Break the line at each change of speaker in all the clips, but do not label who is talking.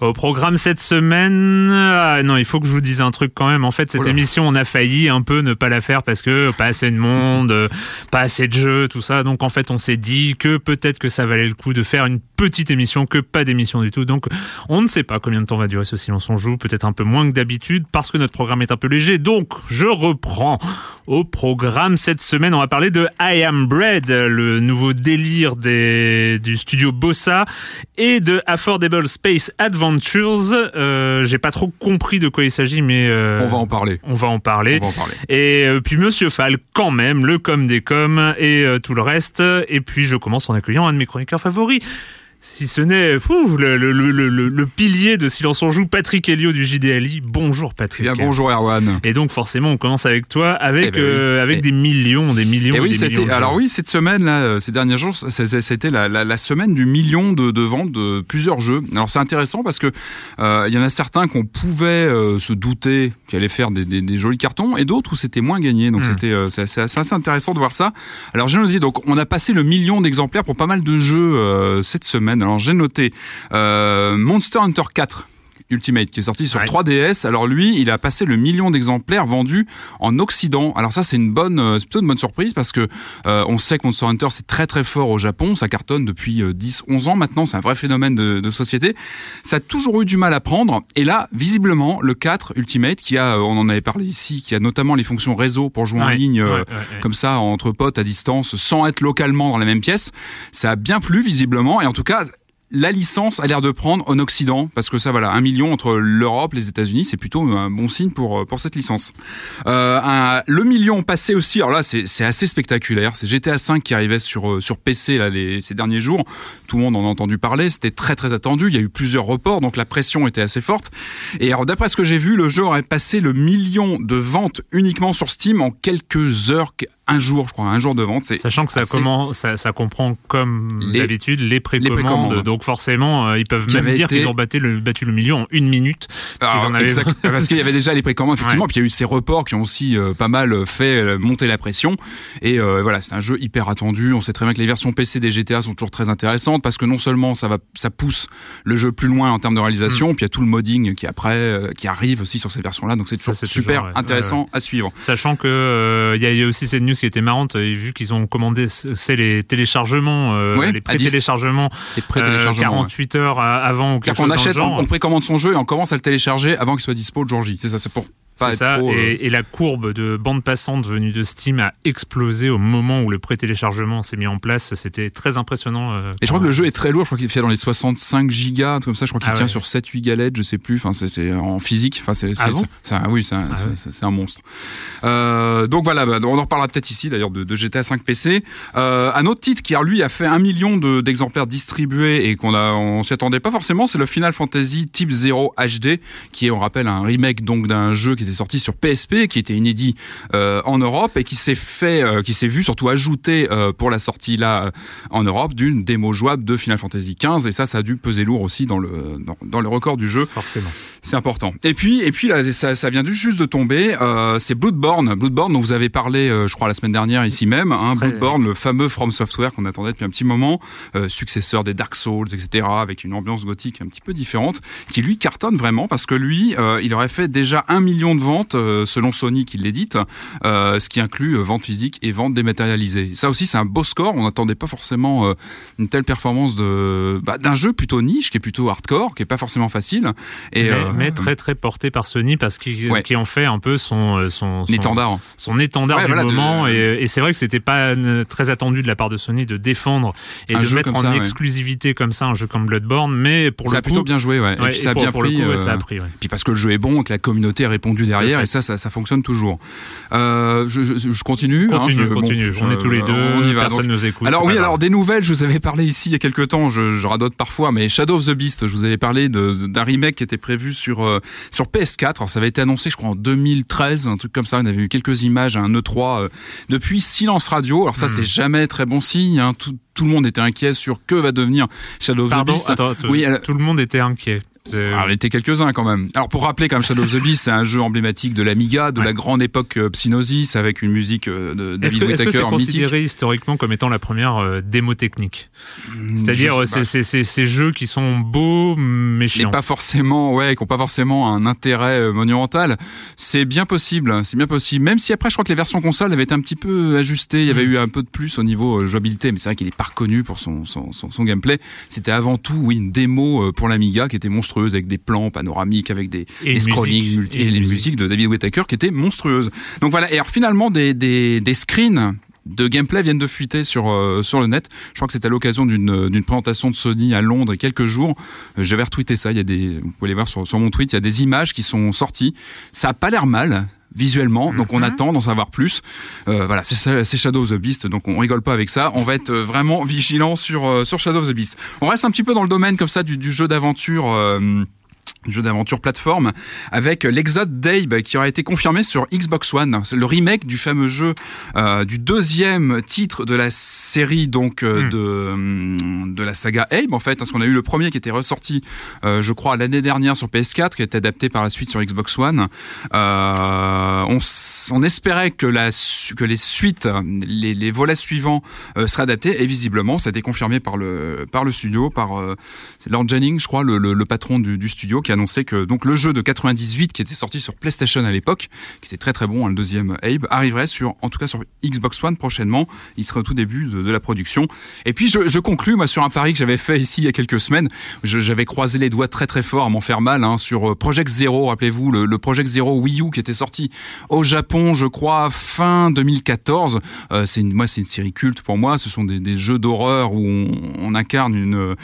Au programme cette semaine, ah non, il faut que je vous dise un truc quand même. En fait, cette émission, on a failli un peu ne pas la faire parce que pas assez de monde, euh, pas assez de jeux, tout ça. Donc en fait, on s'est dit que peut-être que ça valait le coup de faire une petite émission que pas d'émission du tout. Donc on ne sait pas combien de temps va durer ce silence on joue, peut-être un peu moins que d'habitude parce que notre programme est un peu léger. Donc je reprends au programme cette semaine. On va parler de I Am Bread, le nouveau délire des, du studio Bossa et de Affordable Space Adventures. Euh, J'ai pas trop compris de quoi il s'agit, mais euh,
On va en parler.
on va en parler.
On va en parler.
Et euh, puis Monsieur Fall, quand même, le com des coms et tout le reste. Et puis je commence en accueillant un de mes chroniqueurs favoris. Si ce n'est le, le, le, le- le pilier de Silence on joue, Patrick Helio du JDLI. Bonjour Patrick.
Eh bien, bonjour Erwan.
Et donc forcément, on commence avec toi, avec
Eh ben
euh, avec
Eh.
des millions, des millions,
Et oui,
des millions.
c'était
de
alors
gens.
oui, cette semaine là, euh, ces derniers jours, c'était la, la, la semaine du million de, de ventes de plusieurs jeux. Alors c'est intéressant parce que euh, il y en a certains qu'on pouvait euh, se douter qu'ils allaient faire des, des, des jolis cartons, et d'autres où c'était moins gagné. Donc
Mm.
c'était euh, c'est assez, intéressant de voir ça. Alors j'ai noté donc on a passé le million d'exemplaires pour pas mal de jeux euh, cette semaine. Alors j'ai noté euh, Monster Hunter 4. Ultimate qui est sorti sur
Ouais.
3DS. Alors lui, il a passé le million d'exemplaires vendus en Occident. Alors ça, c'est une bonne, euh, plutôt une bonne surprise parce que euh, on sait que Monster Hunter c'est très très fort au Japon. Ça cartonne depuis euh, 10-11 ans maintenant. C'est un vrai phénomène de, de société. Ça a toujours eu du mal à prendre. Et là, visiblement, le 4 Ultimate qui a, euh, on en avait parlé ici, qui a notamment les fonctions réseau pour jouer en ligne. euh,
ouais.
comme ça entre potes à distance sans être localement dans la même pièce. Ça a bien plu visiblement et en tout cas la licence a l'air de prendre en Occident parce que ça voilà un million entre l'Europe les États-Unis c'est plutôt un bon signe pour pour cette licence. Euh, le million passé aussi alors là c'est assez spectaculaire. C'est GTA 5 qui arrivait sur euh, sur PC là les ces derniers jours. Tout le monde en a entendu parler. C'était très très attendu. Il y a eu plusieurs reports donc la pression était assez forte. Et alors d'après ce que j'ai vu le jeu aurait passé le million de ventes uniquement sur Steam en quelques heures un jour je crois un jour de vente c'est
Sachant que ça,
assez-
comment, ça, ça comprend comme
Les-
d'habitude les précommandes.
précommandes.
donc forcément, euh, ils peuvent même dire
été-
qu'ils ont battu le, battu le million en une minute. Parce avaient-
qu'il y avait déjà les précommandes effectivement,
Ouais.
puis il y a eu ces reports qui ont aussi euh, pas mal fait euh, monter la pression. Et euh, voilà, c'est un jeu hyper attendu. On sait très bien que les versions PC des GTA sont toujours très intéressantes parce que non seulement ça va, ça pousse le jeu plus loin en termes de réalisation, puis il y a tout le modding qui après, qui arrive aussi sur ces versions-là. Donc c'est
Mm. Ça,
toujours super
toujours, ouais.
intéressant à suivre.
Sachant que il y a eu aussi cette news qui était marrante, euh, vu qu'ils ont commandé, c'est les téléchargements, euh,
Ouais,
les
à
pré-téléchargements,
Les
euh,
pré-téléchargements. ouais.
48 heures à- avant ou quelque
C'est-à-dire qu'on
chose dans le
achète,
genre.
on, on précommande son jeu et on commence à le télécharger avant qu'il soit dispo le jour J. C'est ça, c'est pour pas
C'est ça,
trop, euh,
et, et la courbe de bande passante venue de Steam a explosé au moment où le pré-téléchargement s'est mis en place. C'était très impressionnant. euh,
Et je crois que le jeu est très lourd, je crois qu'il fait dans les 65 gigas, comme ça, je crois qu'il
Ah
tient
ouais.
sur 7-8 galettes, je sais plus, enfin c'est- en physique, enfin c'est
Ah bon?
oui, c'est un,
Ah ouais.
un monstre. Euh, donc voilà, bah, on en reparlera peut-être ici d'ailleurs de, de GTA 5 PC. Euh, un autre titre qui lui a fait un million de- d'exemplaires distribués et qu'on a, on s'y attendait pas forcément, c'est le Final Fantasy Type 0 HD, qui est, on rappelle, un remake donc d'un jeu qui était sorti sur PSP, qui était inédit euh, en Europe et qui s'est fait, euh, qui s'est vu surtout ajouté euh, pour la sortie là en Europe d'une démo jouable de Final Fantasy 15 et ça, ça a dû peser lourd aussi dans le dans, dans le record du jeu.
Forcément.
C'est important. Et puis, et puis là, ça, ça vient juste de tomber. C'est Bloodborne. Bloodborne dont vous avez parlé, je crois, la semaine dernière ici même. Hein,
Très-
Bloodborne, le fameux From Software qu'on attendait depuis un petit moment, successeur des Dark Souls, etc., avec une ambiance gothique un petit peu différente, qui lui cartonne vraiment parce que lui, il aurait fait déjà un million de ventes euh, selon Sony qui l'édite, euh, ce qui inclut euh, vente physique et vente dématérialisée. Ça aussi, c'est un beau score. On n'attendait pas forcément une telle performance de bah, d'un jeu plutôt niche, qui est plutôt hardcore, qui est pas forcément facile. Et,
mais, mais très très porté par Sony parce qu'il
Ouais.
qui en fait un peu son son, son,
L'étendard.
son étendard
Ouais,
du
voilà, de-
moment et, et c'est vrai que c'était pas très attendu de la part de Sony de défendre et
Un
de mettre en
ça, ouais.
exclusivité comme ça un jeu comme Bloodborne mais pour
ça
le
a
coup
plutôt bien joué, ouais. et puis ça a bien pris.
coup
euh,
ça a pris.
Puis parce que le jeu est bon, que la communauté a répondu derrière, et ça, ça, ça fonctionne toujours. Euh, je, je, je continue. hein,
continue
je- bon,
continue
je-
on est tous les deux
on y va.
personne
Donc,
nous écoute
alors oui, alors des nouvelles, je vous avais parlé ici il y a quelques temps, je, radote parfois, mais Shadow of the Beast, je vous avais parlé d'un remake qui était prévu sur euh, sur PS4. Alors ça avait été annoncé, je crois, en 2013, un truc comme ça. On avait eu quelques images à un E3 euh, depuis Silence Radio. Alors ça,
Hmm.
c'est jamais très bon signe. hein. Tout, tout le monde était inquiet sur que va devenir Shadow of
Pardon,
the Beast.
attends,
oui, elle-
tout le monde était inquiet
alors, il était quelques-uns quand même. Alors pour rappeler quand même Shadow of the Beast, c'est un jeu emblématique de l'Amiga, de
Ouais.
la grande époque euh, Psygnosis avec une musique euh, de David
que est-ce que c'est
Whittaker mythique.
considéré historiquement comme étant la première euh, démo technique C'est-à-dire
Je
euh,
sais pas.
c'est- c'est c'est- ces jeux qui sont beaux mais chiants.
pas forcément, ouais, qui n'ont pas forcément un intérêt monumental. C'est bien possible, c'est bien possible. Même si après, je crois que les versions console avaient été un petit peu ajustées. Il y avait
Mm.
eu un peu de plus au niveau jouabilité, mais c'est vrai qu'il est pas reconnu pour son, son, son, son gameplay. C'était avant tout, oui, une démo pour l'Amiga qui était monstrueuse avec des plans panoramiques, avec des,
Et
des scrollings multi-
Et
et, les
musique.
musiques de David Whittaker qui étaient monstrueuses. Donc voilà. Et alors finalement, des, des, des screens de gameplay viennent de fuiter sur euh, sur le net. Je crois que c'était à l'occasion d'une d'une présentation de Sony à Londres il y a quelques jours. Euh, J'avais retweeté ça. Il y a des, vous pouvez les voir sur sur mon tweet. Il y a des images qui sont sorties. Ça a pas l'air mal visuellement, donc on
Mhm.
attend d'en savoir plus. Euh, voilà, c'est Shadow of the Beast, donc on rigole pas avec ça. On va être euh, vraiment vigilant sur euh, sur Shadow of the Beast. On reste un petit peu dans le domaine comme ça du, du jeu d'aventure. euh, jeu d'aventure plateforme avec l'Exode d'Abe qui aura été confirmé sur Xbox One. C'est le remake du fameux jeu euh, du deuxième titre de la série donc euh,
Hmm.
de hum, de la saga Abe en fait parce qu'on a eu le premier qui était ressorti euh, je crois l'année dernière sur PS4 qui a été adapté par la suite sur Xbox One. Euh, on, espérait que la que les suites les, les volets suivants euh, seraient adaptés et visiblement ça a été confirmé par le par le studio par euh, Lord Jennings je crois le, le, le patron du, du studio qui a annoncé que donc le jeu de 98 qui était sorti sur PlayStation à l'époque qui était très très bon hein, le deuxième Abe arriverait sur en tout cas sur Xbox One prochainement. Il serait au tout début de, la production. Et puis je, je conclus moi sur un pari que j'avais fait ici il y a quelques semaines. J'avais croisé les doigts très très fort à m'en faire mal hein, sur euh, Project Zero rappelez-vous le, Project Zero Wii U qui était sorti au Japon je crois fin 2014 euh, c'est une, moi c'est une série culte pour moi. Ce sont des, des jeux d'horreur où on, on incarne une,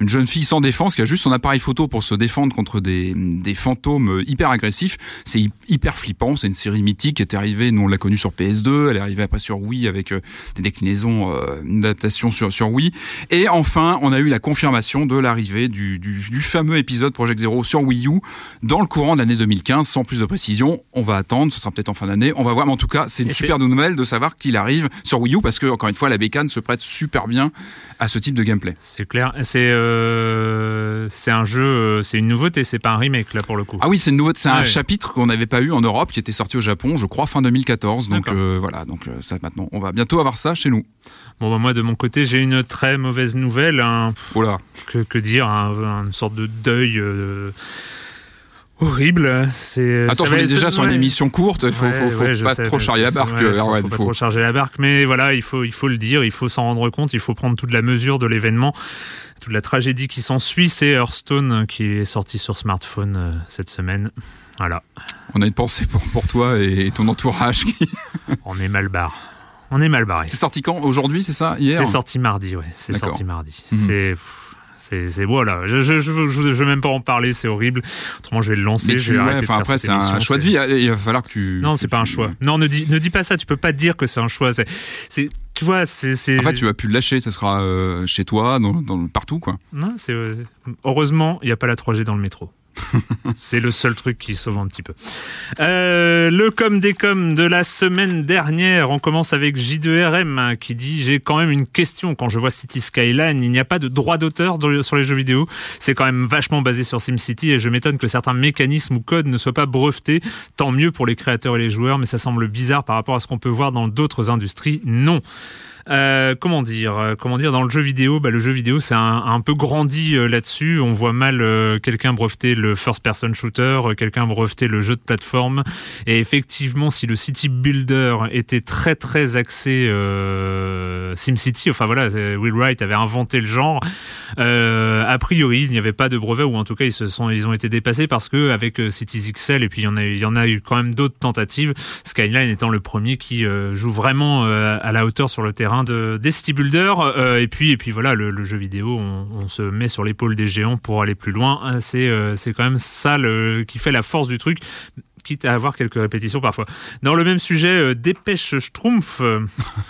une jeune fille sans défense qui a juste son appareil photo pour se défendre contre des, des fantômes hyper agressifs. C'est hy- hyper flippant. C'est une série mythique qui est arrivée. Nous on l'a connue sur PS2 elle est arrivée après sur Wii avec euh, des déclinaisons euh, une adaptation sur, sur Wii. Et enfin on a eu la confirmation de l'arrivée du, du, du fameux épisode Project Zero sur Wii U dans le courant de l'année 2015 sans plus de précision on va attendre. Ce sera peut-être en fin d'année. On va voir. Mais en tout cas c'est une super nouvelle de savoir qu'il arrive sur Wii U parce que encore une fois la bécane se prête super bien à ce type de gameplay.
C'est clair. C'est euh, un jeu, euh, c'est une nouveauté, c'est pas un remake là pour le coup.
Ah oui, c'est une nouveauté, c'est un chapitre qu'on n'avait pas eu en Europe, qui était sorti au Japon, je crois fin 2014. Donc euh, voilà, donc euh, ça maintenant, on va bientôt avoir ça chez nous.
Bon bah, moi de mon côté j'ai une très mauvaise nouvelle. hein.
Oh là,
que, que dire, un- une sorte de deuil. euh, horrible. C'est
Attends,
ça
on
va-
est déjà sur une émission courte, il faut,
Ouais,
faut, faut
ouais, je
pas
sais,
trop
mais
charrier la
c'est-
barque.
ouais,
euh,
faut, faut pas trop charger la barque, mais voilà, il faut, il faut le dire, il faut s'en rendre compte, il faut prendre toute la mesure de l'événement, toute la tragédie qui s'ensuit. C'est Hearthstone euh, qui est sorti sur smartphone euh, cette semaine. Voilà,
On a une pensée pour, pour toi et ton entourage. qui-
on est mal barré. On est mal barré.
C'est sorti quand? Aujourd'hui, c'est ça? Hier?
C'est sorti mardi, ouais. C'est sorti mardi.
Mhm.
C'est. C'est, voilà, je, je, je, veux- je, veux- je veux même pas en parler, c'est horrible. Autrement, je vais le lancer. Je
tu,
vais
ouais,
arrêter de
enfin,
faire
après, c'est un choix de vie. Il va falloir que tu.
Non, c'est pas un choix. Non, ne dis, ne dis pas ça. Tu peux pas dire que c'est un choix. C'est, tu vois, c'est, c'est.
En fait, tu vas plus le lâcher. Ça sera euh, chez toi, dans, dans- partout, quoi.
Non, c'est. euh, Heureusement, il n'y a pas la 3G dans le métro. c'est le seul truc qui sauve un petit peu. Euh, le com des com de la semaine dernière, on commence avec J2RM hein, qui dit j'ai quand même une question quand je vois City Skyline, il n'y a pas de droit d'auteur sur les jeux vidéo. C'est quand même vachement basé sur SimCity et je m'étonne que certains mécanismes ou codes ne soient pas brevetés. Tant mieux pour les créateurs et les joueurs, mais ça semble bizarre par rapport à ce qu'on peut voir dans d'autres industries. Non. Euh, comment dire euh, Comment dire dans le jeu vidéo bah, Le jeu vidéo, c'est un, peu grandi euh, là-dessus. On voit mal quelqu'un breveter le first-person shooter, quelqu'un breveter le jeu de plateforme. Et effectivement, si le city builder était très très axé SimCity, enfin voilà, Will Wright avait inventé le genre. A priori, il n'y avait pas de brevet, ou en tout cas, ils ont été dépassés parce que avec Cities XL, et puis il y en a, eu- quand même d'autres tentatives. Skyline étant le premier qui joue vraiment à la hauteur sur le terrain de des city builders. Euh, et puis, et puis voilà, le, jeu vidéo, on, on se met sur l'épaule des géants pour aller plus loin. Hein, C'est, euh, c'est quand même ça le, qui fait la force du truc quitte à avoir quelques répétitions parfois. Dans le même sujet, euh, Dépêche Schtroumpf. euh,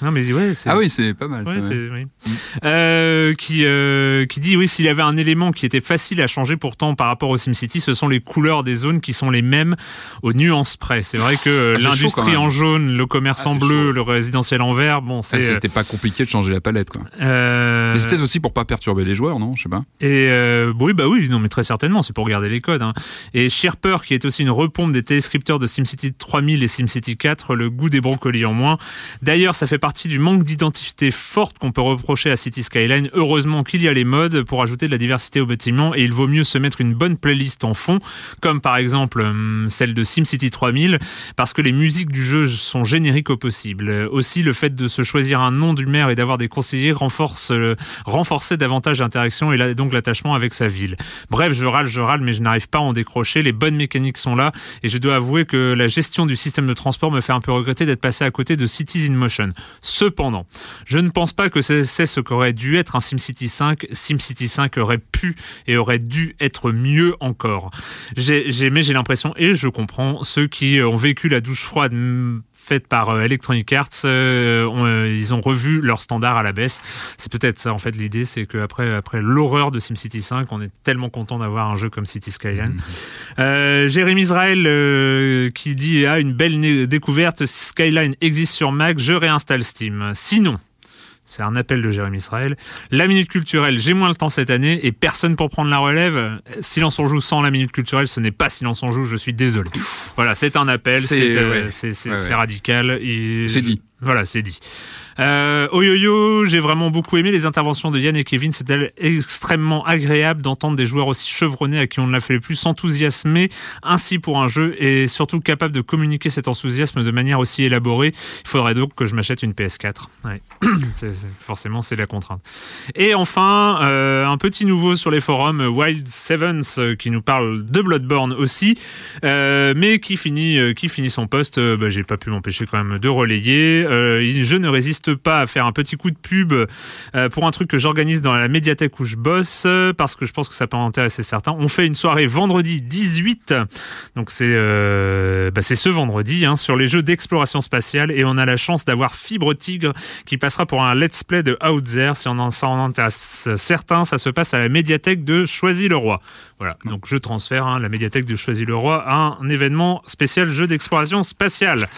non mais ouais, c'est
Ah oui, c'est pas mal.
Ouais,
ça, ouais.
c'est- oui. Euh, qui, euh, qui dit oui, s'il y avait un élément qui était facile à changer pourtant par rapport au SimCity, ce sont les couleurs des zones qui sont les mêmes aux nuances près. C'est vrai que
Ah,
l'industrie en jaune, le commerce
Ah,
en bleu,
chaud.
le résidentiel en vert, bon,
Ah,
c'est.
C'était pas compliqué de changer la palette, quoi. Mais c'est peut-être aussi pour pas perturber les joueurs, non Je sais pas.
et oui, bah oui, non, mais très certainement, c'est pour garder les codes. hein. Et Sherper, qui est aussi une repompe des téléscripteurs de SimCity 3000 et SimCity 4, le goût des brocolis en moins. D'ailleurs, ça fait partie du manque d'identité forte qu'on peut reprocher à City Skyline. Heureusement qu'il y a les modes pour ajouter de la diversité au bâtiment et il vaut mieux se mettre une bonne playlist en fond, comme par exemple hum, celle de SimCity 3000, parce que les musiques du jeu sont génériques au possible. Aussi, le fait de se choisir un nom du maire et d'avoir des conseillers renforce, euh, renforçait davantage l'interaction et donc l'attachement avec sa ville. Bref, je râle, je râle, mais je n'arrive pas à en décrocher. Les bonnes mécaniques sont là et je dois avouer que la gestion du système de transport me fait un peu regretter d'être passé à côté de Cities in Motion. Cependant, je ne pense pas que c'est ce qu'aurait dû être un SimCity 5. SimCity 5 aurait pu et aurait dû être mieux encore. J'ai, j'ai- l'impression, et je comprends, ceux qui ont vécu la douche froide faite par euh, Electronic Arts, euh, euh, ils ont revu leur standard à la baisse. C'est peut-être ça en fait l'idée, c'est qu'après après l'horreur de SimCity 5, on est tellement content d'avoir un jeu comme City Skyline. Euh, Jérémy Israël qui dit ah une belle découverte, Skyline existe sur Mac, je réinstalle Steam. Sinon, c'est un appel de Jérémy Israël. La minute culturelle, j'ai moins le temps cette année et personne pour prendre la relève. Silence on joue sans la minute culturelle, ce n'est pas Silence on joue, je suis désolé. Voilà, c'est un appel,
C'est-
euh,
ouais. Ouais, ouais.
radical.
C'est dit.
Voilà, c'est dit. Euh, Oyoyo, j'ai vraiment beaucoup aimé les interventions de Yann et Kevin. C'était extrêmement agréable d'entendre des joueurs aussi chevronnés à qui on l'a fait le plus s'enthousiasmer ainsi pour un jeu et surtout capable de communiquer cet enthousiasme de manière aussi élaborée. Il faudrait donc que je m'achète une PS4. Ouais. Forcément, c'est la contrainte. Et enfin, euh, un petit nouveau sur les forums, Wild Sevens, euh, qui nous parle de Bloodborne aussi, euh, mais qui finit, qui finit son poste. Bah, J'ai pas pu m'empêcher quand même de relayer. Je ne résiste pas à faire un petit coup de pub euh, pour un truc que j'organise dans la médiathèque où je bosse, euh, parce que je pense que ça peut intéresser certains. On fait une soirée vendredi 18, donc c'est euh, bah, ce vendredi, hein, sur les jeux d'exploration spatiale, et on a la chance d'avoir Fibre Tigre qui passera pour un let's play de Out There. Si on en, ça en intéresse certains, ça se passe à la médiathèque de Choisy-le-Roi. Voilà, donc je transfère hein, la médiathèque de Choisy-le-Roi à un événement spécial jeu d'exploration spatiale.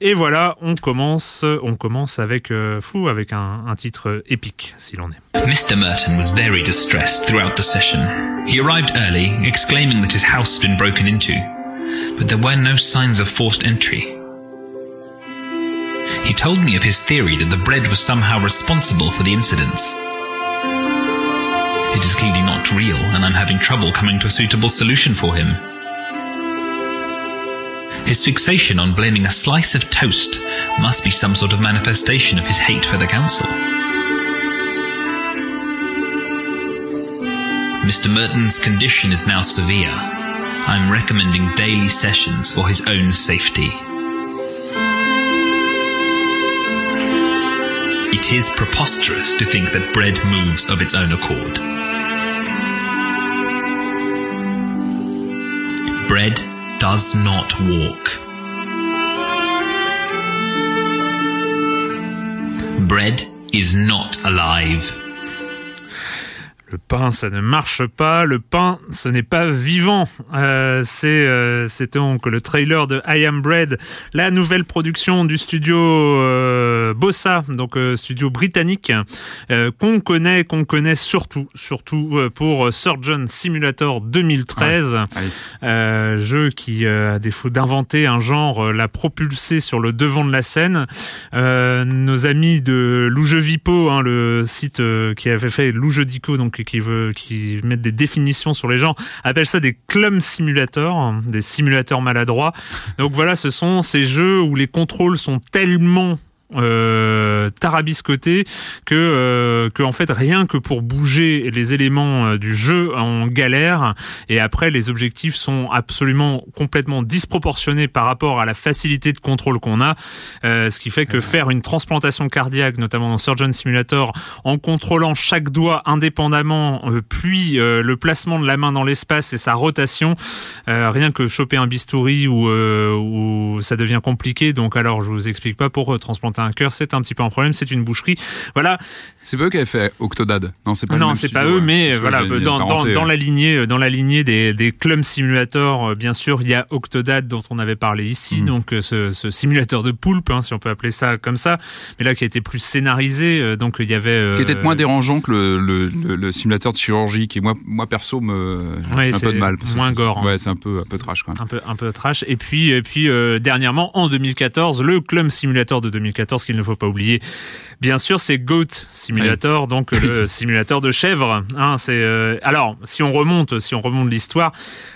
Et voilà, on commence, on commence avec euh, fou, avec un, un titre épique, est.
Mr. Merton was very distressed throughout the session. He arrived early, exclaiming that his house had been broken into, but there were no signs of forced entry. He told me of his theory that the bread was somehow responsible for the incidents. It is clearly not real, and I'm having trouble coming to a suitable solution for him. His fixation on blaming a slice of toast must be some sort of manifestation of his hate for the council. Mr. Merton's condition is now severe. I'm recommending daily sessions for his own safety. It is preposterous to think that bread moves of its own accord. Bread does not walk. Bread is not alive.
Le pain, ça ne marche pas. Le pain, ce n'est pas vivant. Euh, c'est euh, c'est donc le trailer de I Am Bread, la nouvelle production du studio euh, Bossa, donc studio britannique, qu'on connaît, qu'on connaît surtout, surtout pour Surgeon Simulator 2013, euh, jeu qui, à défaut d'inventer un genre, l'a propulsé sur le devant de la scène. Nos amis de Loujevipo, hein, le site qui avait fait Loujedico, donc qui veut qui mettent des définitions sur les genres, appellent ça des clum simulators, des simulateurs maladroits. Donc voilà, ce sont ces jeux où les contrôles sont tellement euh, tarabiscoté que euh, que en fait rien que pour bouger les éléments euh, du jeu en galère et après les objectifs sont absolument complètement disproportionnés par rapport à la facilité de contrôle qu'on a euh, ce qui fait que faire une transplantation cardiaque notamment dans Surgeon Simulator en contrôlant chaque doigt indépendamment puis le placement de la main dans l'espace et sa rotation rien que choper un bistouri ou où ça devient compliqué donc alors je vous explique pas pour transplanter un cœur, c'est un petit peu un problème, c'est une boucherie. Voilà.
C'est pas eux qui avaient fait Octodad. Non, c'est pas.
non,
même
c'est pas eux, mais voilà, dans, la lignée, dans la lignée des, des Clum Simulator, euh, bien sûr, il y a Octodad dont on avait parlé ici,
Mm.
donc euh, ce, ce simulateur de poulpe, hein, si on peut appeler ça comme ça, mais là qui a été plus scénarisé, euh, donc il y avait. euh,
Qui peut-être moins dérangeant que le, le, le, le simulateur de chirurgie, qui moi, moi perso me
Ouais,
un peu de mal. parce
moins gore, hein.
Ouais, c'est un peu un peu trash quand même.
un peu un peu trash et puis et puis euh, dernièrement en 2014 le Clum Simulator de 2014 qu'il ne faut pas oublier bien sûr c'est Goat Simulator donc le simulateur de chèvre hein, c'est euh, alors si on remonte si on remonte l'histoire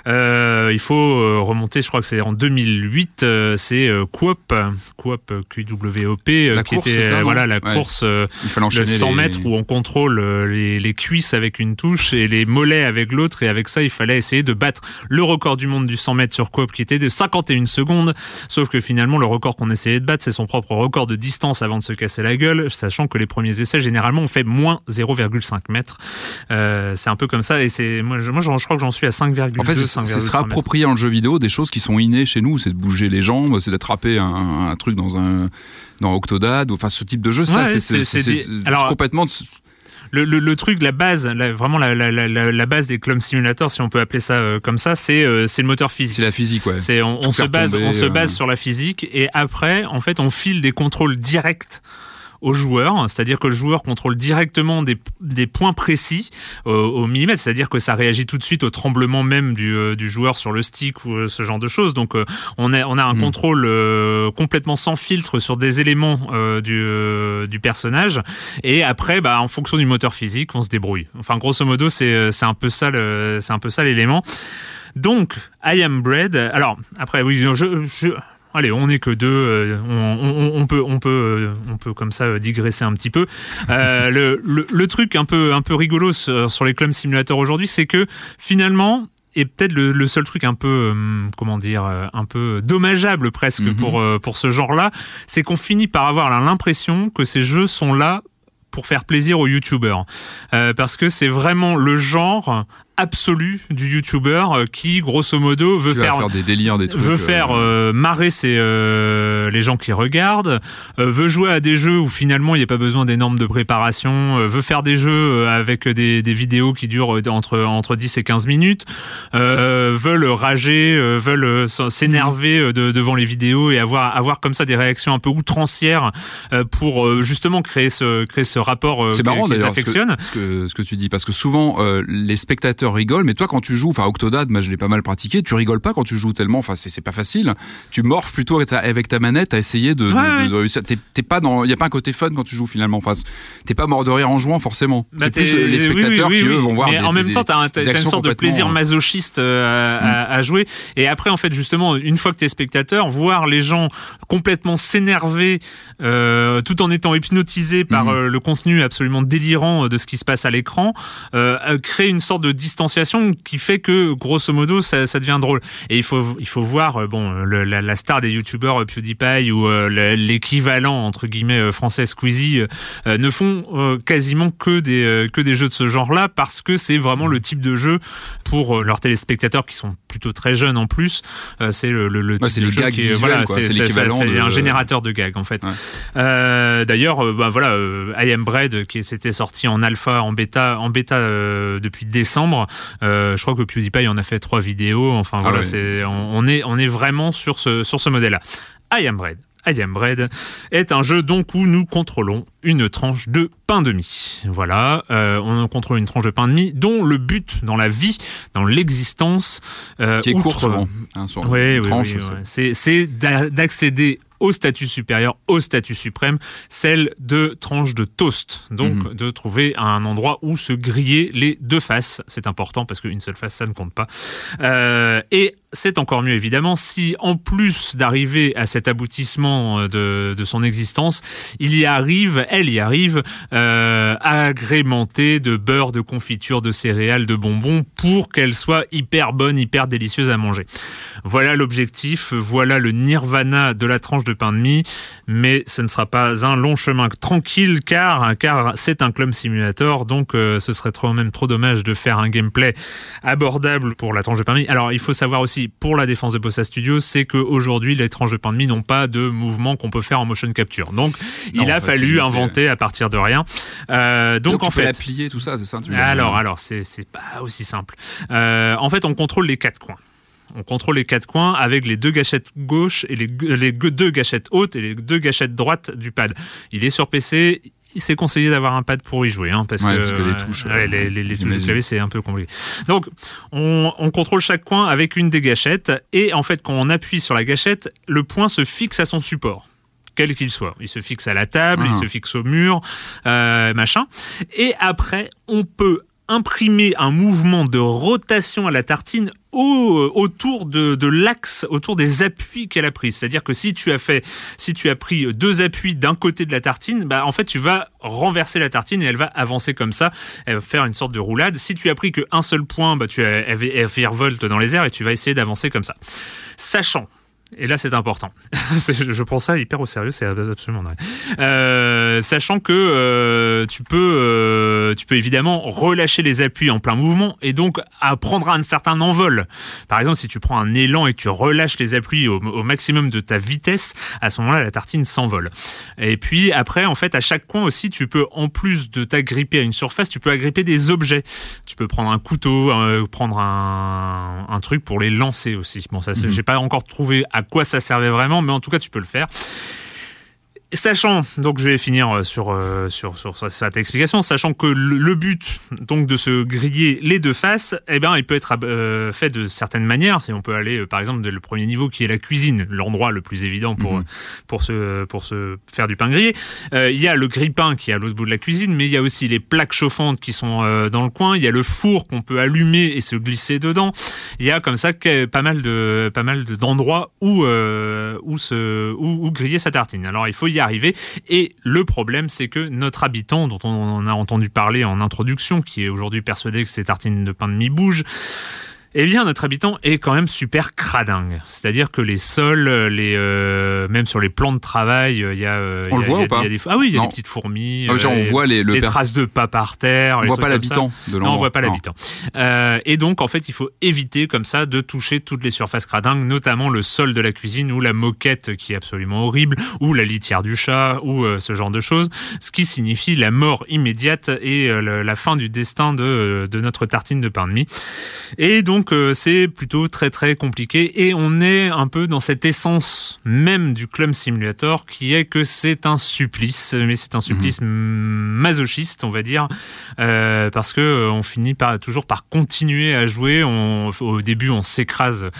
euh, il faut euh, remonter je crois que c'est en 2008 euh, c'est euh, Coop Coop QWOP euh, qui
course,
était
ça,
euh, voilà la
Ouais.
course euh, le
enchaîner
100
les-
mètres où on contrôle euh, les, les cuisses avec une touche et les mollets avec l'autre et avec ça il fallait essayer de battre le record du monde du 100 mètres sur coop qui était de 51 secondes. Sauf que finalement le record qu'on essayait de battre c'est son propre record de distance avant de se casser la gueule sachant que les premiers essais généralement on fait moins 0,5 mètres Euh, c'est un peu comme ça et c'est moi je, moi, je, je crois que j'en suis à 5,2
En fait, ce,
5,3
ce sera
mètres.
approprié dans le jeu vidéo des choses qui sont innées chez nous, c'est de bouger les jambes, c'est d'attraper un, un truc dans un dans Octodad, ou enfin ce type de jeu, ça
Ouais,
c'est
c'est-
c'est-
c'est
c'est- c'est complètement
le, le, le truc, la base, la- vraiment la, la, la, base des Clum Simulator, si on peut appeler ça euh, comme ça, c'est euh, c'est le moteur physique.
c'est la physique, ouais.
C'est on, on se base,
tomber,
on se base sur la physique et après, en fait, on file des contrôles directs au joueur, c'est-à-dire que le joueur contrôle directement des, des points précis euh, au millimètre, c'est-à-dire que ça réagit tout de suite au tremblement même du, euh, du joueur sur le stick ou euh, ce genre de choses. Donc on, a, on a un
Mhm.
contrôle complètement sans filtre sur des éléments du, du personnage et après, bah, en fonction du moteur physique, on se débrouille. Enfin, grosso modo, c'est c'est un peu ça, le- c'est un peu ça l'élément. Donc, I am bread. Alors, après, oui, je, je- allez, on n'est que deux. euh, On, on- on peut, on peut, euh, on peut comme ça euh, digresser un petit peu. Euh, le, le- le truc un peu, un peu rigolo sur, les Clum Simulator aujourd'hui, c'est que finalement. Et peut-être le, le seul truc un peu, comment dire, un peu dommageable presque
Mhm.
pour, euh, pour ce genre-là, c'est qu'on finit par avoir l'impression que ces jeux sont là pour faire plaisir aux youtubeurs. Euh, parce que c'est vraiment le genre absolu du youtubeur euh, qui, grosso modo, veut faire,
faire des délires, des trucs.
veut
euh,
faire euh, marrer ses, euh, les gens qui regardent, euh, veut jouer à des jeux où finalement il n'y a pas besoin d'énormes de préparation, euh, veut faire des jeux avec des, des vidéos qui durent entre, entre 10 et 15 minutes, euh, veulent rager, euh, veulent s'énerver de- devant les vidéos et avoir, avoir comme ça des réactions un peu outrancières euh, pour justement créer ce, créer ce rapport
C'est marrant d'ailleurs ce ce, que, ce que tu dis parce que souvent euh, les spectateurs spectateurs rigolent, mais toi quand tu joues, enfin Octodad, moi je l'ai pas mal pratiqué, tu rigoles pas quand tu joues tellement, enfin c'est pas facile. Tu morphes plutôt avec ta, avec ta manette à essayer de, de, de. T'es pas dans, il y a pas un côté fun quand tu joues finalement. Enfin, t'es pas mort de rire en jouant forcément.
Bah,
c'est plus
t'es-
les spectateurs
oui, oui,
qui eux vont voir.
Mais
des-
en même
des-
temps, t'as t'as une sorte de plaisir
euh,
masochiste euh, à, à jouer. Et après, en fait, justement, une fois que t'es spectateur, voir les gens complètement s'énerver, euh, tout en étant hypnotisés par euh, le contenu absolument délirant de ce qui se passe à l'écran, euh, euh, crée une sorte de distanciation qui fait que, grosso modo, ça, ça devient drôle. Et il faut, il faut voir, euh, bon, le- la, la star des youtubeurs euh, PewDiePie ou euh, le- l'équivalent entre guillemets euh, français Squeezie euh, euh, ne font euh, quasiment que des euh, que des jeux de ce genre-là parce que c'est vraiment le type de jeu pour euh, leurs téléspectateurs qui sont plutôt très jeunes en plus. Euh, c'est le, le, le
Ouais,
type de jeu qui est
visuels,
voilà, c'est
de-
un générateur de gags en fait.
Ouais.
Euh, D'ailleurs, euh, bah, voilà, euh, I Am Bread qui s'était sorti en alpha, en bêta, en bêta euh, depuis décembre. Euh, je crois que PewDiePie en a fait trois vidéos. Enfin voilà,
ouais.
c'est on, on est on est vraiment sur ce sur ce modèle-là. I Am Bread. I Am Bread est un jeu donc où nous contrôlons une tranche de pain de mie. Voilà, euh, on contrôle une tranche de pain de mie dont le but dans la vie, dans l'existence, euh,
qui est court
outre-
souvent. hein,
oui, oui,
c'est-
ouais. d'accéder au statut supérieur, au statut suprême, celle de tranche de toast. Donc
Mhm.
de trouver un endroit où se griller les deux faces. C'est important parce qu'une seule face, ça ne compte pas. Euh, et c'est encore mieux évidemment si en plus d'arriver à cet aboutissement euh, de, de son existence, il y arrive, elle y arrive, euh, agrémentée de beurre, de confiture, de céréales, de bonbons pour qu'elle soit hyper bonne, hyper délicieuse à manger. Voilà l'objectif, voilà le nirvana de la tranche de pain de mie, mais ce ne sera pas un long chemin tranquille car, car c'est un club simulator, donc euh, ce serait trop, même trop dommage de faire un gameplay abordable pour la tranche de pain de mie. Alors il faut savoir aussi, pour la défense de Bossa Studio, c'est qu'aujourd'hui les tranches de pain de mie n'ont pas de mouvement qu'on peut faire en motion capture. Donc il a fallu inventer à partir de rien. Euh, donc,
Donc, tu
en
peux la
fait...
plier, tout ça, c'est ça tu
Alors, alors, c'est pas aussi simple. Euh, en fait, on contrôle les quatre coins. On contrôle les quatre coins avec les deux gâchettes gauche et les, les deux gâchettes hautes et les deux gâchettes droites du pad. Il est sur PC. Il s'est conseillé d'avoir un pad pour y jouer, hein, parce,
Ouais,
que,
parce que les touches,
ouais,
euh,
les, les- les touches du clavier, c'est un peu compliqué. Donc, on, on contrôle chaque coin avec une des gâchettes, et en fait, quand on appuie sur la gâchette, le point se fixe à son support quel qu'il soit. Il se fixe à la table,
Ah.
il se fixe au mur, euh, machin. Et après, on peut imprimer un mouvement de rotation à la tartine au- autour de, l'axe, autour des appuis qu'elle a pris. C'est-à-dire que si tu as fait, si tu as pris deux appuis d'un côté de la tartine, bah en fait tu vas renverser la tartine et elle va avancer comme ça. Elle va faire une sorte de roulade. Si tu as pris qu'un seul point, bah tu as, elle, dans les airs et tu vas essayer d'avancer comme ça. Sachant et là, c'est important. Je prends ça hyper au sérieux, c'est absolument dingue. Euh, sachant que euh, tu peux, euh, tu peux évidemment relâcher les appuis en plein mouvement et donc à prendre un certain envol. Par exemple, si tu prends un élan et que tu relâches les appuis au, au maximum de ta vitesse, à ce moment-là, la tartine s'envole. Et puis après, en fait, à chaque coin aussi, tu peux, en plus de t'agripper à une surface, tu peux agripper des objets. Tu peux prendre un couteau, prendre un, un truc pour les lancer aussi. Bon, ça, c'est- j'ai pas encore trouvé à quoi ça servait vraiment, mais en tout cas, tu peux le faire. Sachant, donc je vais finir euh, sur, euh, sur, sur sa- cette explication, sachant que le, le but donc de se griller les deux faces, eh ben, il peut être euh, fait de certaines manières. Si on peut aller, par exemple, dès le premier niveau qui est la cuisine, l'endroit le plus évident pour,
Mhm.
pour, se, pour se faire du pain grillé. Euh, il y a le grille-pain qui est à l'autre bout de la cuisine, mais il y a aussi les plaques chauffantes qui sont euh, dans le coin. Il y a le four qu'on peut allumer et se glisser dedans. Il y a comme ça pas mal de pas mal de- d'endroits où où se où, où griller sa tartine. Alors il faut y Et le problème, c'est que notre habitant, dont on a entendu parler en introduction, qui est aujourd'hui persuadé que ses tartines de pain de mie bougent. Eh bien, notre habitant est quand même super cradingue. C'est-à-dire que les sols, les, euh, même sur les plans de travail, euh, il y a, euh,
On le voit
il y a-
ou pas
il y a des- Ah oui, il y a
Non.
des petites fourmis.
Ah, genre,
euh,
on voit les, le
traces de pas par terre.
on voit pas l'habitant de
Non, on voit pas l'habitant. Euh, et donc, en fait, il faut éviter comme ça de toucher toutes les surfaces cradingues, notamment le sol de la cuisine ou la moquette qui est absolument horrible, ou la litière du chat, ou euh, ce genre de choses, ce qui signifie la mort immédiate et euh, la fin du destin de, euh, de notre tartine de pain de mie. Et donc, donc euh, c'est plutôt très très compliqué et on est un peu dans cette essence même du Club Simulator qui est que c'est un supplice, mais c'est un supplice masochiste on va dire, euh, parce que euh, on finit par toujours par continuer à jouer. On, au début on s'écrase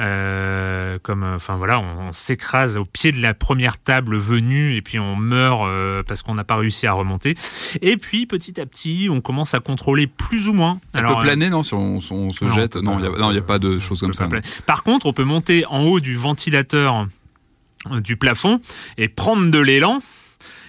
euh, comme, enfin voilà, on, on s'écrase au pied de la première table venue et puis on meurt parce qu'on n'a pas réussi à remonter. Et puis petit à petit on commence à contrôler plus ou moins.
On
Alors,
peut planer, non Si on, se jette Non,
pas-
il n'y a, non, pas de choses comme ça.
Par contre, on peut monter en haut du ventilateur euh, du plafond et prendre de l'élan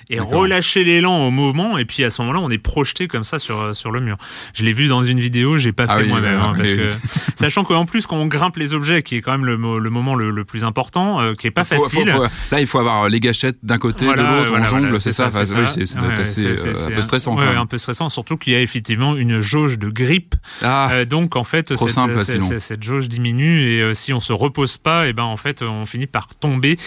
et relâcher l'élan au moment et puis à ce moment-là on est projeté comme ça sur sur le mur. Je l'ai vu dans une vidéo, j'ai pas
Ah
fait
oui,
moi-même hein, parce que sachant qu'en plus quand on grimpe les objets qui est quand même le, mo- le moment le, le plus important euh, qui est pas
Faut-
facile.
faut- là, il faut avoir les gâchettes d'un côté,
Voilà,
de l'autre,
voilà,
on jongle,
voilà,
c'est ça. Oui, c'est-
Ouais,
assez, euh, un peu stressant.
ouais, un peu stressant, surtout qu'il y a effectivement une jauge de grippe
Ah,
euh, donc en fait,
trop
cette,
simple,
cette- jauge diminue et euh, si on se repose pas, et ben en fait on finit par tomber.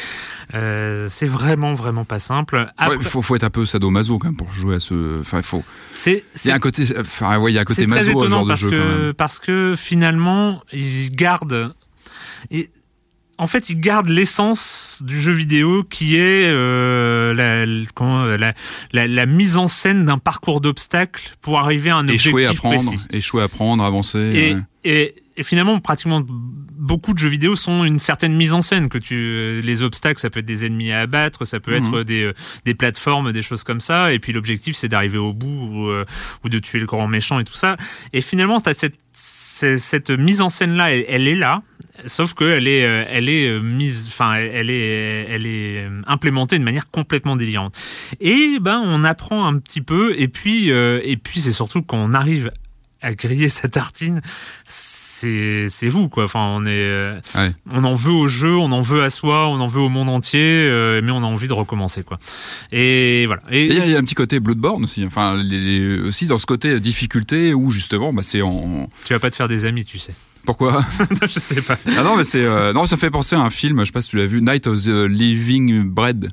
Euh, c'est vraiment vraiment pas simple. Après,
faut, faut être un peu sadomaso quand même pour jouer à ce. Enfin, il faut.
c'est
Il y a un côté. Enfin, ouais, il y a un côté maso à ce genre de
parce
jeu quand
que
même.
parce que finalement ils gardent et en fait, ils gardent l'essence du jeu vidéo qui est euh, la, comment, la, la- la mise en scène d'un parcours d'obstacles pour arriver à un objectif
Échouer à prendre,
précis.
échouer à prendre, avancer.
Et,
ouais.
et, et finalement, pratiquement beaucoup de jeux vidéo sont une certaine mise en scène. Que tu, euh, les obstacles, ça peut être des ennemis à abattre, ça peut
Mhm.
être des, euh, des plateformes, des choses comme ça. Et puis l'objectif, c'est d'arriver au bout ou, euh, ou de tuer le grand méchant et tout ça. Et finalement, tu as cette, cette mise en scène là, elle, est là. Sauf qu'elle est, euh, elle est euh, mise, enfin, elle est, elle est euh, implémentée de manière complètement délirante. Et ben, on apprend un petit peu. Et puis, euh, et puis, c'est surtout quand on arrive à griller sa tartine, c'est vous quoi. Enfin, on est, euh,
Ouais.
on en veut au jeu, on en veut à soi, on en veut au monde entier, euh, mais on a envie de recommencer quoi. Et voilà. Et,
il y, a- il y a un petit côté Bloodborne aussi. Enfin, les- les- aussi dans ce côté difficulté où justement, bah, c'est en.
tu vas pas te faire des amis, tu sais.
Pourquoi?
Je sais pas.
Ah non, mais c'est euh, non, ça fait penser à un film. Je sais pas si tu l'as vu, Night of the Living Bread.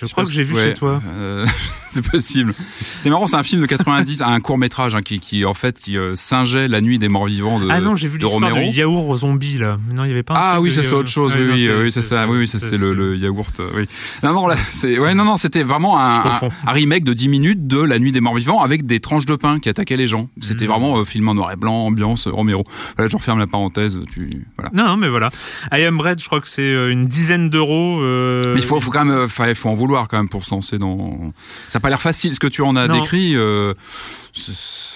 Je crois que j'ai vu
Ouais,
chez toi.
euh, c'est possible. C'était marrant, c'est un film de 90, un court métrage hein, qui, qui en fait qui euh, singeait la nuit des morts vivants de,
ah non, j'ai vu l'histoire
Romero.
du yaourt zombie là. Non, il y avait pas. un
Ah oui, ça c'est autre chose. Oui,
non,
oui,
c'est-
ça. Oui, oui, ça
c'est-
le, le yaourt. euh, Oui. Non, non, là, c'est ouais, non, non, c'était vraiment un, remake de 10 minutes de La Nuit des Morts Vivants avec des tranches de pain qui attaquaient les gens. C'était
Mhm.
vraiment euh, film en noir et blanc, ambiance Romero. Voilà, je referme la parenthèse. Tu voilà.
Non, non, mais voilà. I Am Bread, je crois que c'est une dizaine d'euros.
Mais il faut, faut quand même, faut en vouloir quand même pour se lancer dans. Ça a pas l'air facile ce que tu en as
Non.
décrit. euh,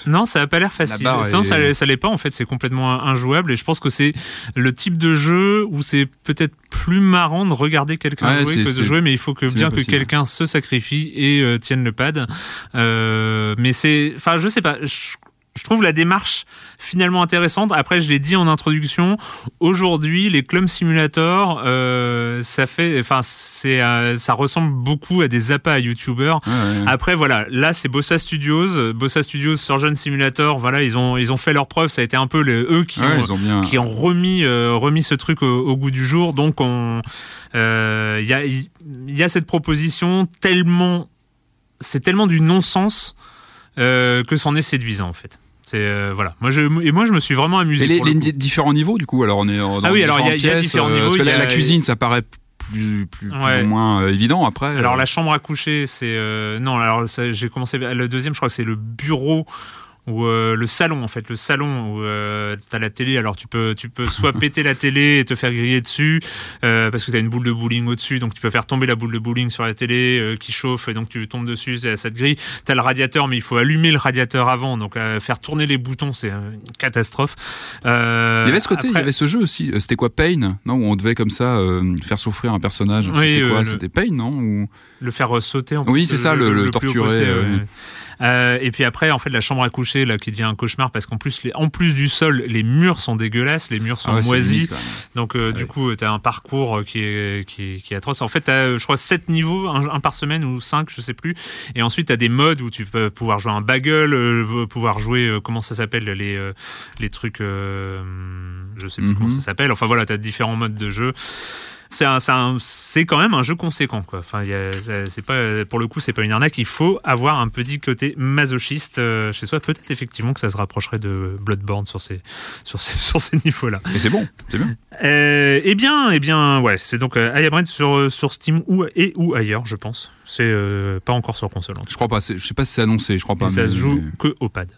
Non, ça a pas l'air facile.
barre
Non,
est-
ça, ça l'est pas en fait. C'est complètement injouable et je pense que c'est le type de jeu où c'est peut-être plus marrant de regarder quelqu'un
Ouais,
jouer que de jouer, mais il faut que bien
bien
que quelqu'un se sacrifie et euh, tienne le pad. Euh, mais c'est, enfin, je sais pas. Je, je trouve la démarche finalement intéressante. Après, je l'ai dit en introduction. Aujourd'hui, les Club Simulator, euh, ça fait, enfin, c'est, euh, ça ressemble beaucoup à des appâts à YouTubers.
ouais, ouais.
Après voilà, là c'est Bossa Studios, Bossa Studios Surgeon Simulator, voilà, ils ont ils ont fait leur preuve, ça a été un peu le, eux qui
Ouais,
ont
ils ont bien.
qui ont remis euh, remis ce truc au, au goût du jour. Donc on il y a il y a cette proposition tellement c'est tellement du non-sens euh, que c'en est séduisant en fait. C'est euh, voilà. Moi je et moi je me suis vraiment amusé.
Et les,
pour le
les
coup.
différents niveaux du coup alors on est en- dans
Ah oui, alors, il y a- y différents
euh,
niveaux,
parce que la,
a-
la cuisine ça paraît plus plus, plus
Ouais.
ou moins euh, évident après
Alors
euh,
la chambre à coucher, c'est euh, non. Alors j'ai commencé le deuxième, je crois que c'est le bureau ou euh, le salon en fait, le salon où euh, t'as la télé. Alors tu peux tu peux soit péter la télé et te faire griller dessus euh, parce que t'as une boule de bowling au-dessus, donc tu peux faire tomber la boule de bowling sur la télé euh, qui chauffe et donc tu tombes dessus, ça te grille. T'as le radiateur, mais il faut allumer le radiateur avant, donc faire tourner les boutons, c'est une catastrophe.
Il y avait ce côté, il y avait ce jeu aussi. C'était quoi Pain? Non, où on devait comme ça faire souffrir un personnage.
Oui,
C'était quoi?
le-
C'était Pain, non? Ou-
le faire sauter. En
Oui, c'est ça, le- torturer, euh.
Euh, et puis après, en fait, la chambre à coucher là qui devient un cauchemar parce qu'en plus, les, en plus du sol, les murs sont dégueulasses, les murs sont
Ah ouais,
moisis.
limite.
Donc euh, du
ouais.
coup, tu as un parcours euh, qui est, qui est, qui est atroce. En fait, tu as, je crois, 7 niveaux, un, un par semaine ou 5, je sais plus. Et ensuite, tu as des modes où tu peux pouvoir jouer un bagel, euh, pouvoir jouer, euh, comment ça s'appelle, les, euh, les trucs, euh, je sais plus
Mhm.
comment ça s'appelle. Enfin voilà, tu as différents modes de jeu. C'est quand même un jeu conséquent quoi. Enfin, c'est pas pour le coup c'est pas une arnaque. Il faut avoir un petit côté masochiste euh, chez soi. Peut-être effectivement que ça se rapprocherait de Bloodborne sur ces sur ces sur ces niveaux là.
Et c'est bon, c'est bien.
Euh, eh bien, eh bien, ouais, c'est donc euh, sur euh, sur Steam ou et ou ailleurs, je pense. C'est euh, pas encore sur console. En
Je crois pas, je sais pas si c'est annoncé, je crois pas.
Et ça
mais-
se joue que au pad.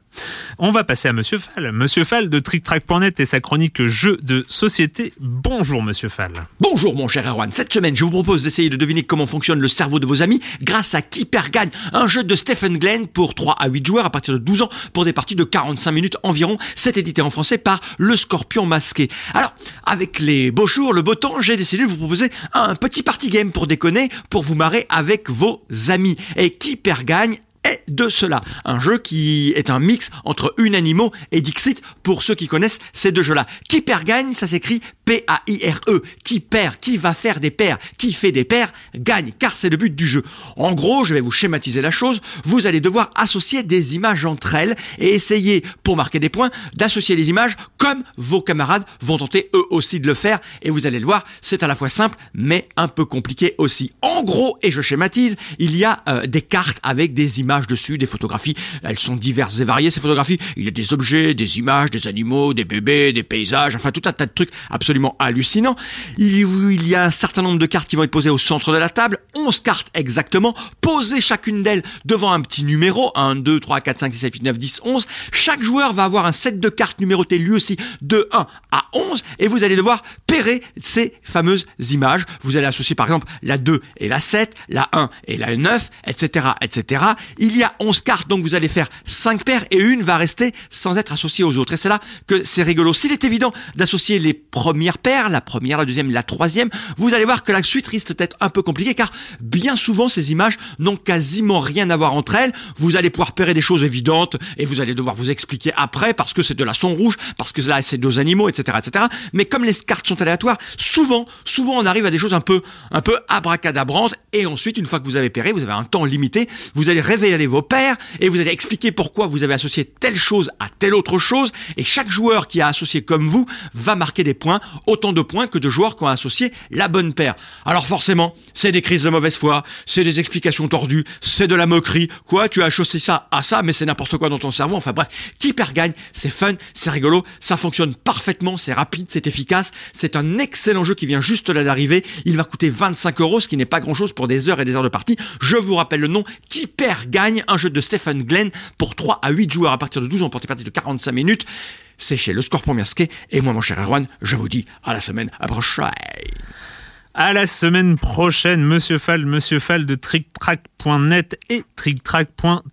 On va passer à Monsieur Fall. Monsieur Fall de TrickTrack.net et sa chronique jeux de société. Bonjour Monsieur Fall.
Bonjour mon cher Erwan, cette semaine je vous propose d'essayer de deviner comment fonctionne le cerveau de vos amis grâce à Qui perd gagne, un jeu de Stephen Glenn pour 3 à 8 joueurs à partir de 12 ans pour des parties de 45 minutes environ. C'est édité en français par Le Scorpion Masqué. Alors, avec les beaux jours, le beau temps, j'ai décidé de vous proposer un petit party game pour déconner, pour vous marrer avec vos amis. Et Qui perd gagne est de cela. Un jeu qui est un mix entre Unanimo et Dixit pour ceux qui connaissent ces deux jeux-là. Qui perd gagne, ça s'écrit P-A-I-R-E. Qui perd, qui va faire des paires, qui fait des paires, gagne, car c'est le but du jeu. En gros, je vais vous schématiser la chose. Vous allez devoir associer des images entre elles et essayer, pour marquer des points, d'associer les images comme vos camarades vont tenter eux aussi de le faire. Et vous allez le voir, c'est à la fois simple, mais un peu compliqué aussi. En gros, et je schématise, il y a euh, des cartes avec des images dessus, des photographies. Elles sont diverses et variées, ces photographies. Il y a des objets, des images, des animaux, des bébés, des paysages, enfin tout un tas de trucs absolument hallucinants. Il, y a un certain nombre de cartes qui vont être posées au centre de la table, 11 cartes exactement, posées chacune d'elles devant un petit numéro, 1, 2, 3, 4, 5, 6, 7, 8, 9, 10, 11. Chaque joueur va avoir un set de cartes numérotées lui aussi de 1 à 11 et vous allez devoir pairer ces fameuses images. Vous allez associer par exemple la 2 et la 7, la 1 et la 9, etc., etc. Il y a 11 cartes, donc vous allez faire 5 paires et une va rester sans être associée aux autres. Et c'est là que c'est rigolo. S'il est évident d'associer les premières paires, la première, la deuxième, la troisième, vous allez voir que la suite risque d'être un peu compliquée car bien souvent ces images n'ont quasiment rien à voir entre elles. Vous allez pouvoir pairer des choses évidentes et vous allez devoir vous expliquer après parce que c'est de la son rouge, parce que là c'est deux animaux, etc., etc. Mais comme les cartes sont aléatoires, souvent, souvent on arrive à des choses un peu, un peu abracadabrantes et ensuite une fois que vous avez pairé, vous avez un temps limité, vous allez vos paires et vous allez expliquer pourquoi vous avez associé telle chose à telle autre chose et chaque joueur qui a associé comme vous va marquer des points, autant de points que de joueurs qui ont associé la bonne paire. Alors forcément, c'est des crises de mauvaise foi, c'est des explications tordues, c'est de la moquerie. Quoi, tu as associé ça à ça, mais c'est n'importe quoi dans ton cerveau. Enfin bref, qui perd gagne, c'est fun, c'est rigolo, ça fonctionne parfaitement, c'est rapide, c'est efficace, c'est un excellent jeu qui vient juste là d'arriver. Il va coûter 25 euros, ce qui n'est pas grand chose pour des heures et des heures de partie. Je vous rappelle le nom, qui perd gagne, un jeu de Stephen Glenn pour 3 à 8 joueurs à partir de 12 ans pour des parties de 45 minutes. C'est chez Le Scorpion Miasquet. Et moi, mon cher Erwan, je vous dis à la semaine prochaine.
À la semaine prochaine, Monsieur Fall, Monsieur Fall de TrickTrack.net et TrickTrack.tv.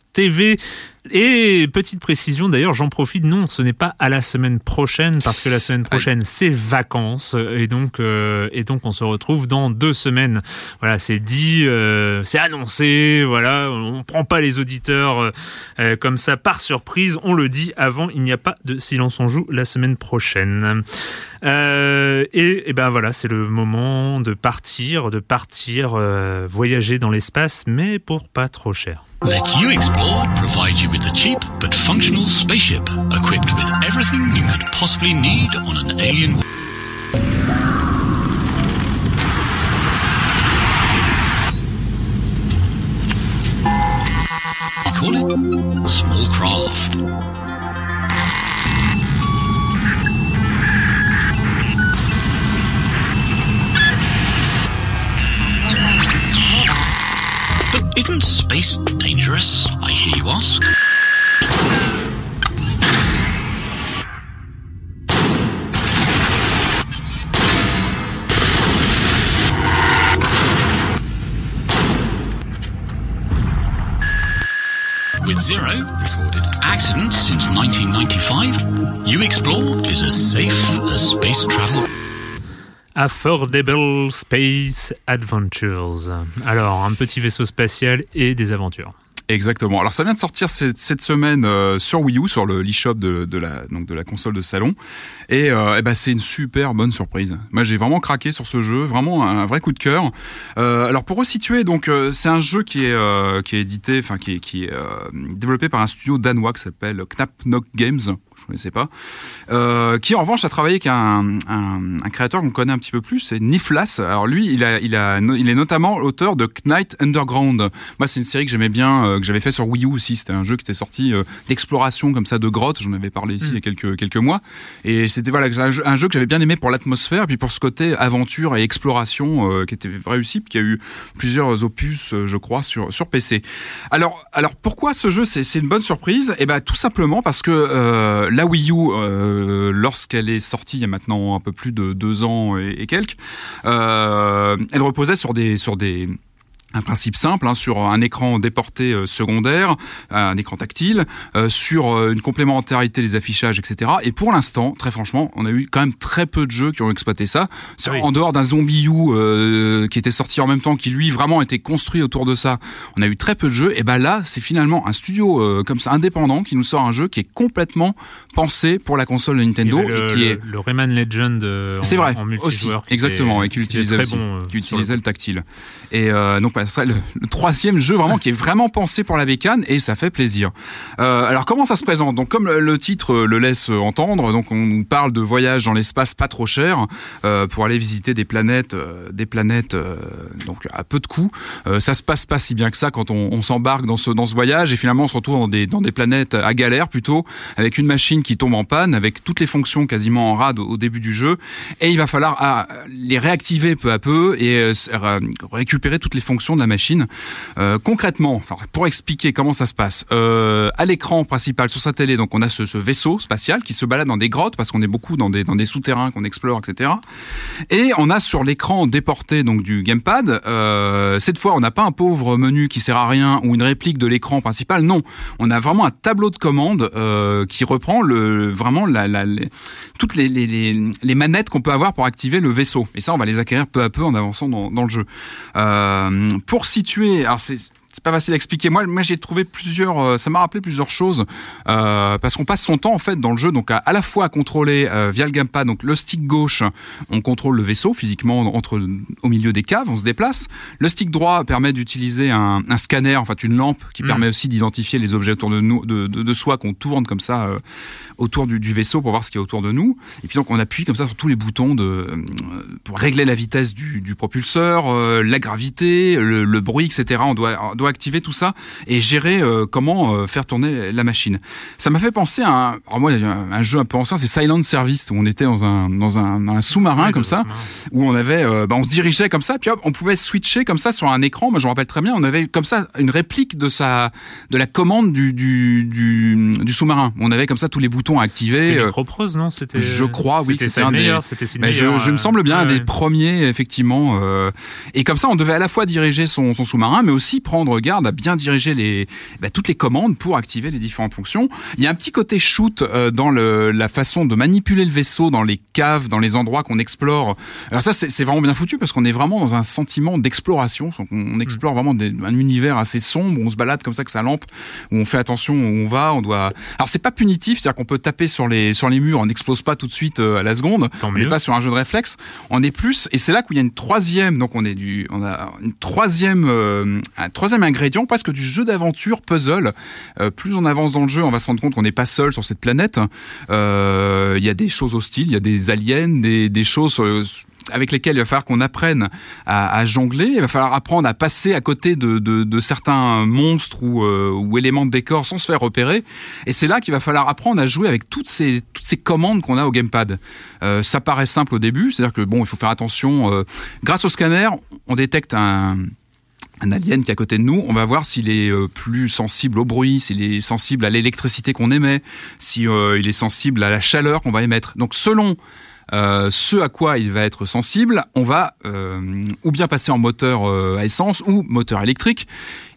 Et petite précision, d'ailleurs, j'en profite, non, ce n'est pas à la semaine prochaine, parce que la semaine prochaine, c'est vacances, et donc, euh, et donc on se retrouve dans deux semaines. Voilà, c'est dit, euh, c'est annoncé, voilà, on prend pas les auditeurs euh, comme ça par surprise, on le dit avant, il n'y a pas de silence on joue la semaine prochaine. Et, et ben voilà, c'est le moment de partir, de partir voyager dans l'espace, mais pour pas trop cher.
Let you explore provide you with a cheap but functional spaceship equipped with everything you could possibly need on an alien. We With zero recorded accidents since 1995, U Explore is as safe as space travel.
Affordable Space Adventures. Alors, un petit vaisseau spatial et des aventures.
Exactement. Alors ça vient de sortir cette, semaine euh, sur Wii U, sur le l'eShop de, de la console de salon, et, euh, eh ben c'est une super bonne surprise. Moi j'ai vraiment craqué sur ce jeu, vraiment un vrai coup de cœur. Euh, alors pour resituer, donc euh, c'est un jeu qui est qui est édité, enfin qui est développé par un studio danois qui s'appelle Knap Knock Games. Je connaissais pas, euh, qui en revanche a travaillé avec un, un, un créateur qu'on connaît un petit peu plus, c'est Niflas. Alors lui, il a, il a, il est notamment l'auteur de Knight Underground. Moi, c'est une série que j'aimais bien, euh, que j'avais fait sur Wii U aussi. C'était un jeu qui était sorti euh, d'exploration comme ça de grottes. J'en avais parlé ici il y a quelques quelques mois. Et c'était voilà un jeu, un jeu que j'avais bien aimé pour l'atmosphère, puis pour ce côté aventure et exploration qui était réussi, puis qui a eu plusieurs opus, je crois, sur sur PC. Alors alors pourquoi ce jeu? C'est une bonne surprise Eh ben tout simplement parce que la Wii U, euh, lorsqu'elle est sortie il y a maintenant un peu plus de deux ans et, et quelques, euh, elle reposait sur des sur des un principe simple hein, sur un écran déporté euh, secondaire, un écran tactile, euh, sur euh, une complémentarité des affichages, etc. Et pour l'instant, très franchement, on a eu quand même très peu de jeux qui ont exploité ça.
Ah oui.
En dehors d'un Zombie U qui était sorti en même temps, qui lui vraiment était construit autour de ça, on a eu très peu de jeux. Et ben là, c'est finalement un studio comme ça indépendant qui nous sort un jeu qui est complètement pensé pour la console de Nintendo
avait le,
et qui
le-
est
le Rayman Legend en,
c'est vrai,
en
aussi,
multijoueur. qui
exactement, et qui utilisait
très
aussi,
bon,
qui
sur
utilisait le tactile. Et donc voilà, ce serait le, troisième jeu vraiment qui est vraiment pensé pour la bécane et ça fait plaisir. Euh, alors comment ça se présente? Donc comme le, titre euh, le laisse entendre, donc on nous parle de voyage dans l'espace pas trop cher euh, pour aller visiter des planètes, euh, des planètes euh, donc à peu de coûts. Euh, ça se passe pas si bien que ça quand on, s'embarque dans ce dans ce voyage et finalement on se retrouve dans des dans des planètes à galère plutôt avec une machine qui tombe en panne avec toutes les fonctions quasiment en rade au, début du jeu et il va falloir ah, les réactiver peu à peu et euh, récupérer toutes les fonctions de la machine. Euh, concrètement, pour expliquer comment ça se passe, euh, à l'écran principal sur sa télé, donc on a ce, vaisseau spatial qui se balade dans des grottes parce qu'on est beaucoup dans des dans des souterrains qu'on explore, etc. Et on a sur l'écran déporté donc du gamepad, euh, cette fois on n'a pas un pauvre menu qui sert à rien ou une réplique de l'écran principal, non, on a vraiment un tableau de commandes euh, qui reprend vraiment toutes les, manettes qu'on peut avoir pour activer le vaisseau. Et ça on va les acquérir peu à peu en avançant dans, le jeu. Pour situer, alors c'est c'est pas facile à expliquer. Moi, moi j'ai trouvé plusieurs, euh, ça m'a rappelé plusieurs choses euh, parce qu'on passe son temps en fait dans le jeu, donc à, à la fois à contrôler euh, via le gamepad, donc le stick gauche, on contrôle le vaisseau physiquement entre au milieu des caves, on se déplace. Le stick droit permet d'utiliser un, un scanner, en fait une lampe qui
Mm.
permet aussi d'identifier les objets autour de nous, de, de, de soi qu'on tourne comme ça euh, autour du, du vaisseau pour voir ce qu'il y a autour de nous. Et puis donc on appuie comme ça sur tous les boutons de pour régler la vitesse du, du propulseur, la gravité, le, le bruit, etc. On doit on doit activer tout ça et gérer euh, comment euh, faire tourner la machine. Ça m'a fait penser à un, alors moi, un, un jeu un peu ancien, c'est Silent Service où on était dans un dans un, un sous-marin
Oui,
comme ça où on avait, euh, bah, on se dirigeait comme ça, puis hop, on pouvait switcher comme ça sur un écran. Moi, je me rappelle très bien, on avait comme ça une réplique de sa, de la commande du du, du, du sous-marin. On avait comme ça tous les boutons activés.
C'était
euh,
Microprose, non? C'était.
je crois, oui,
C'était
c'était un
meilleur. C'était le
mais je, me semble bien un des
ouais.
premiers, effectivement. et comme ça, on devait à la fois diriger son, son sous-marin, mais aussi prendre garde à bien diriger les, bah, toutes les commandes pour activer les différentes fonctions. Il y a un petit côté shoot euh, dans le, la façon de manipuler le vaisseau dans les caves, dans les endroits qu'on explore. Alors ça, c'est vraiment bien foutu parce qu'on est vraiment dans un sentiment d'exploration. On, on explore vraiment des- un univers assez sombre où on se balade comme ça que sa lampe, où on fait attention où on va. On doit. Alors c'est pas punitif, c'est-à-dire qu'on peut taper sur les sur les murs, on n'explose pas tout de suite euh, à la seconde.
Tant
on n'est pas sur un jeu de réflexe. On est plus, et c'est là qu'il y a une troisième. Donc on est du, on a une troisième, euh, un troisième ingrédient, presque du jeu d'aventure puzzle. Euh, plus on avance dans le jeu, on va se rendre compte qu'on n'est pas seul sur cette planète. Euh, Il y a des choses hostiles, il y a des aliens, des, des choses. euh, avec lesquelles il va falloir qu'on apprenne à, jongler, il va falloir apprendre à passer à côté de, de, certains monstres ou, ou éléments de décor sans se faire repérer. Et c'est là qu'il va falloir apprendre à jouer avec toutes ces, toutes ces commandes qu'on a au gamepad. Ça paraît simple au début, c'est-à-dire que bon, il faut faire attention. grâce au scanner, on détecte un, un alien qui est à côté de nous, on va voir s'il est euh, plus sensible au bruit, s'il est sensible à l'électricité qu'on émet, si euh, il est sensible à la chaleur qu'on va émettre. Donc selon euh, ce à quoi il va être sensible, on va euh, ou bien passer en moteur à essence ou moteur électrique.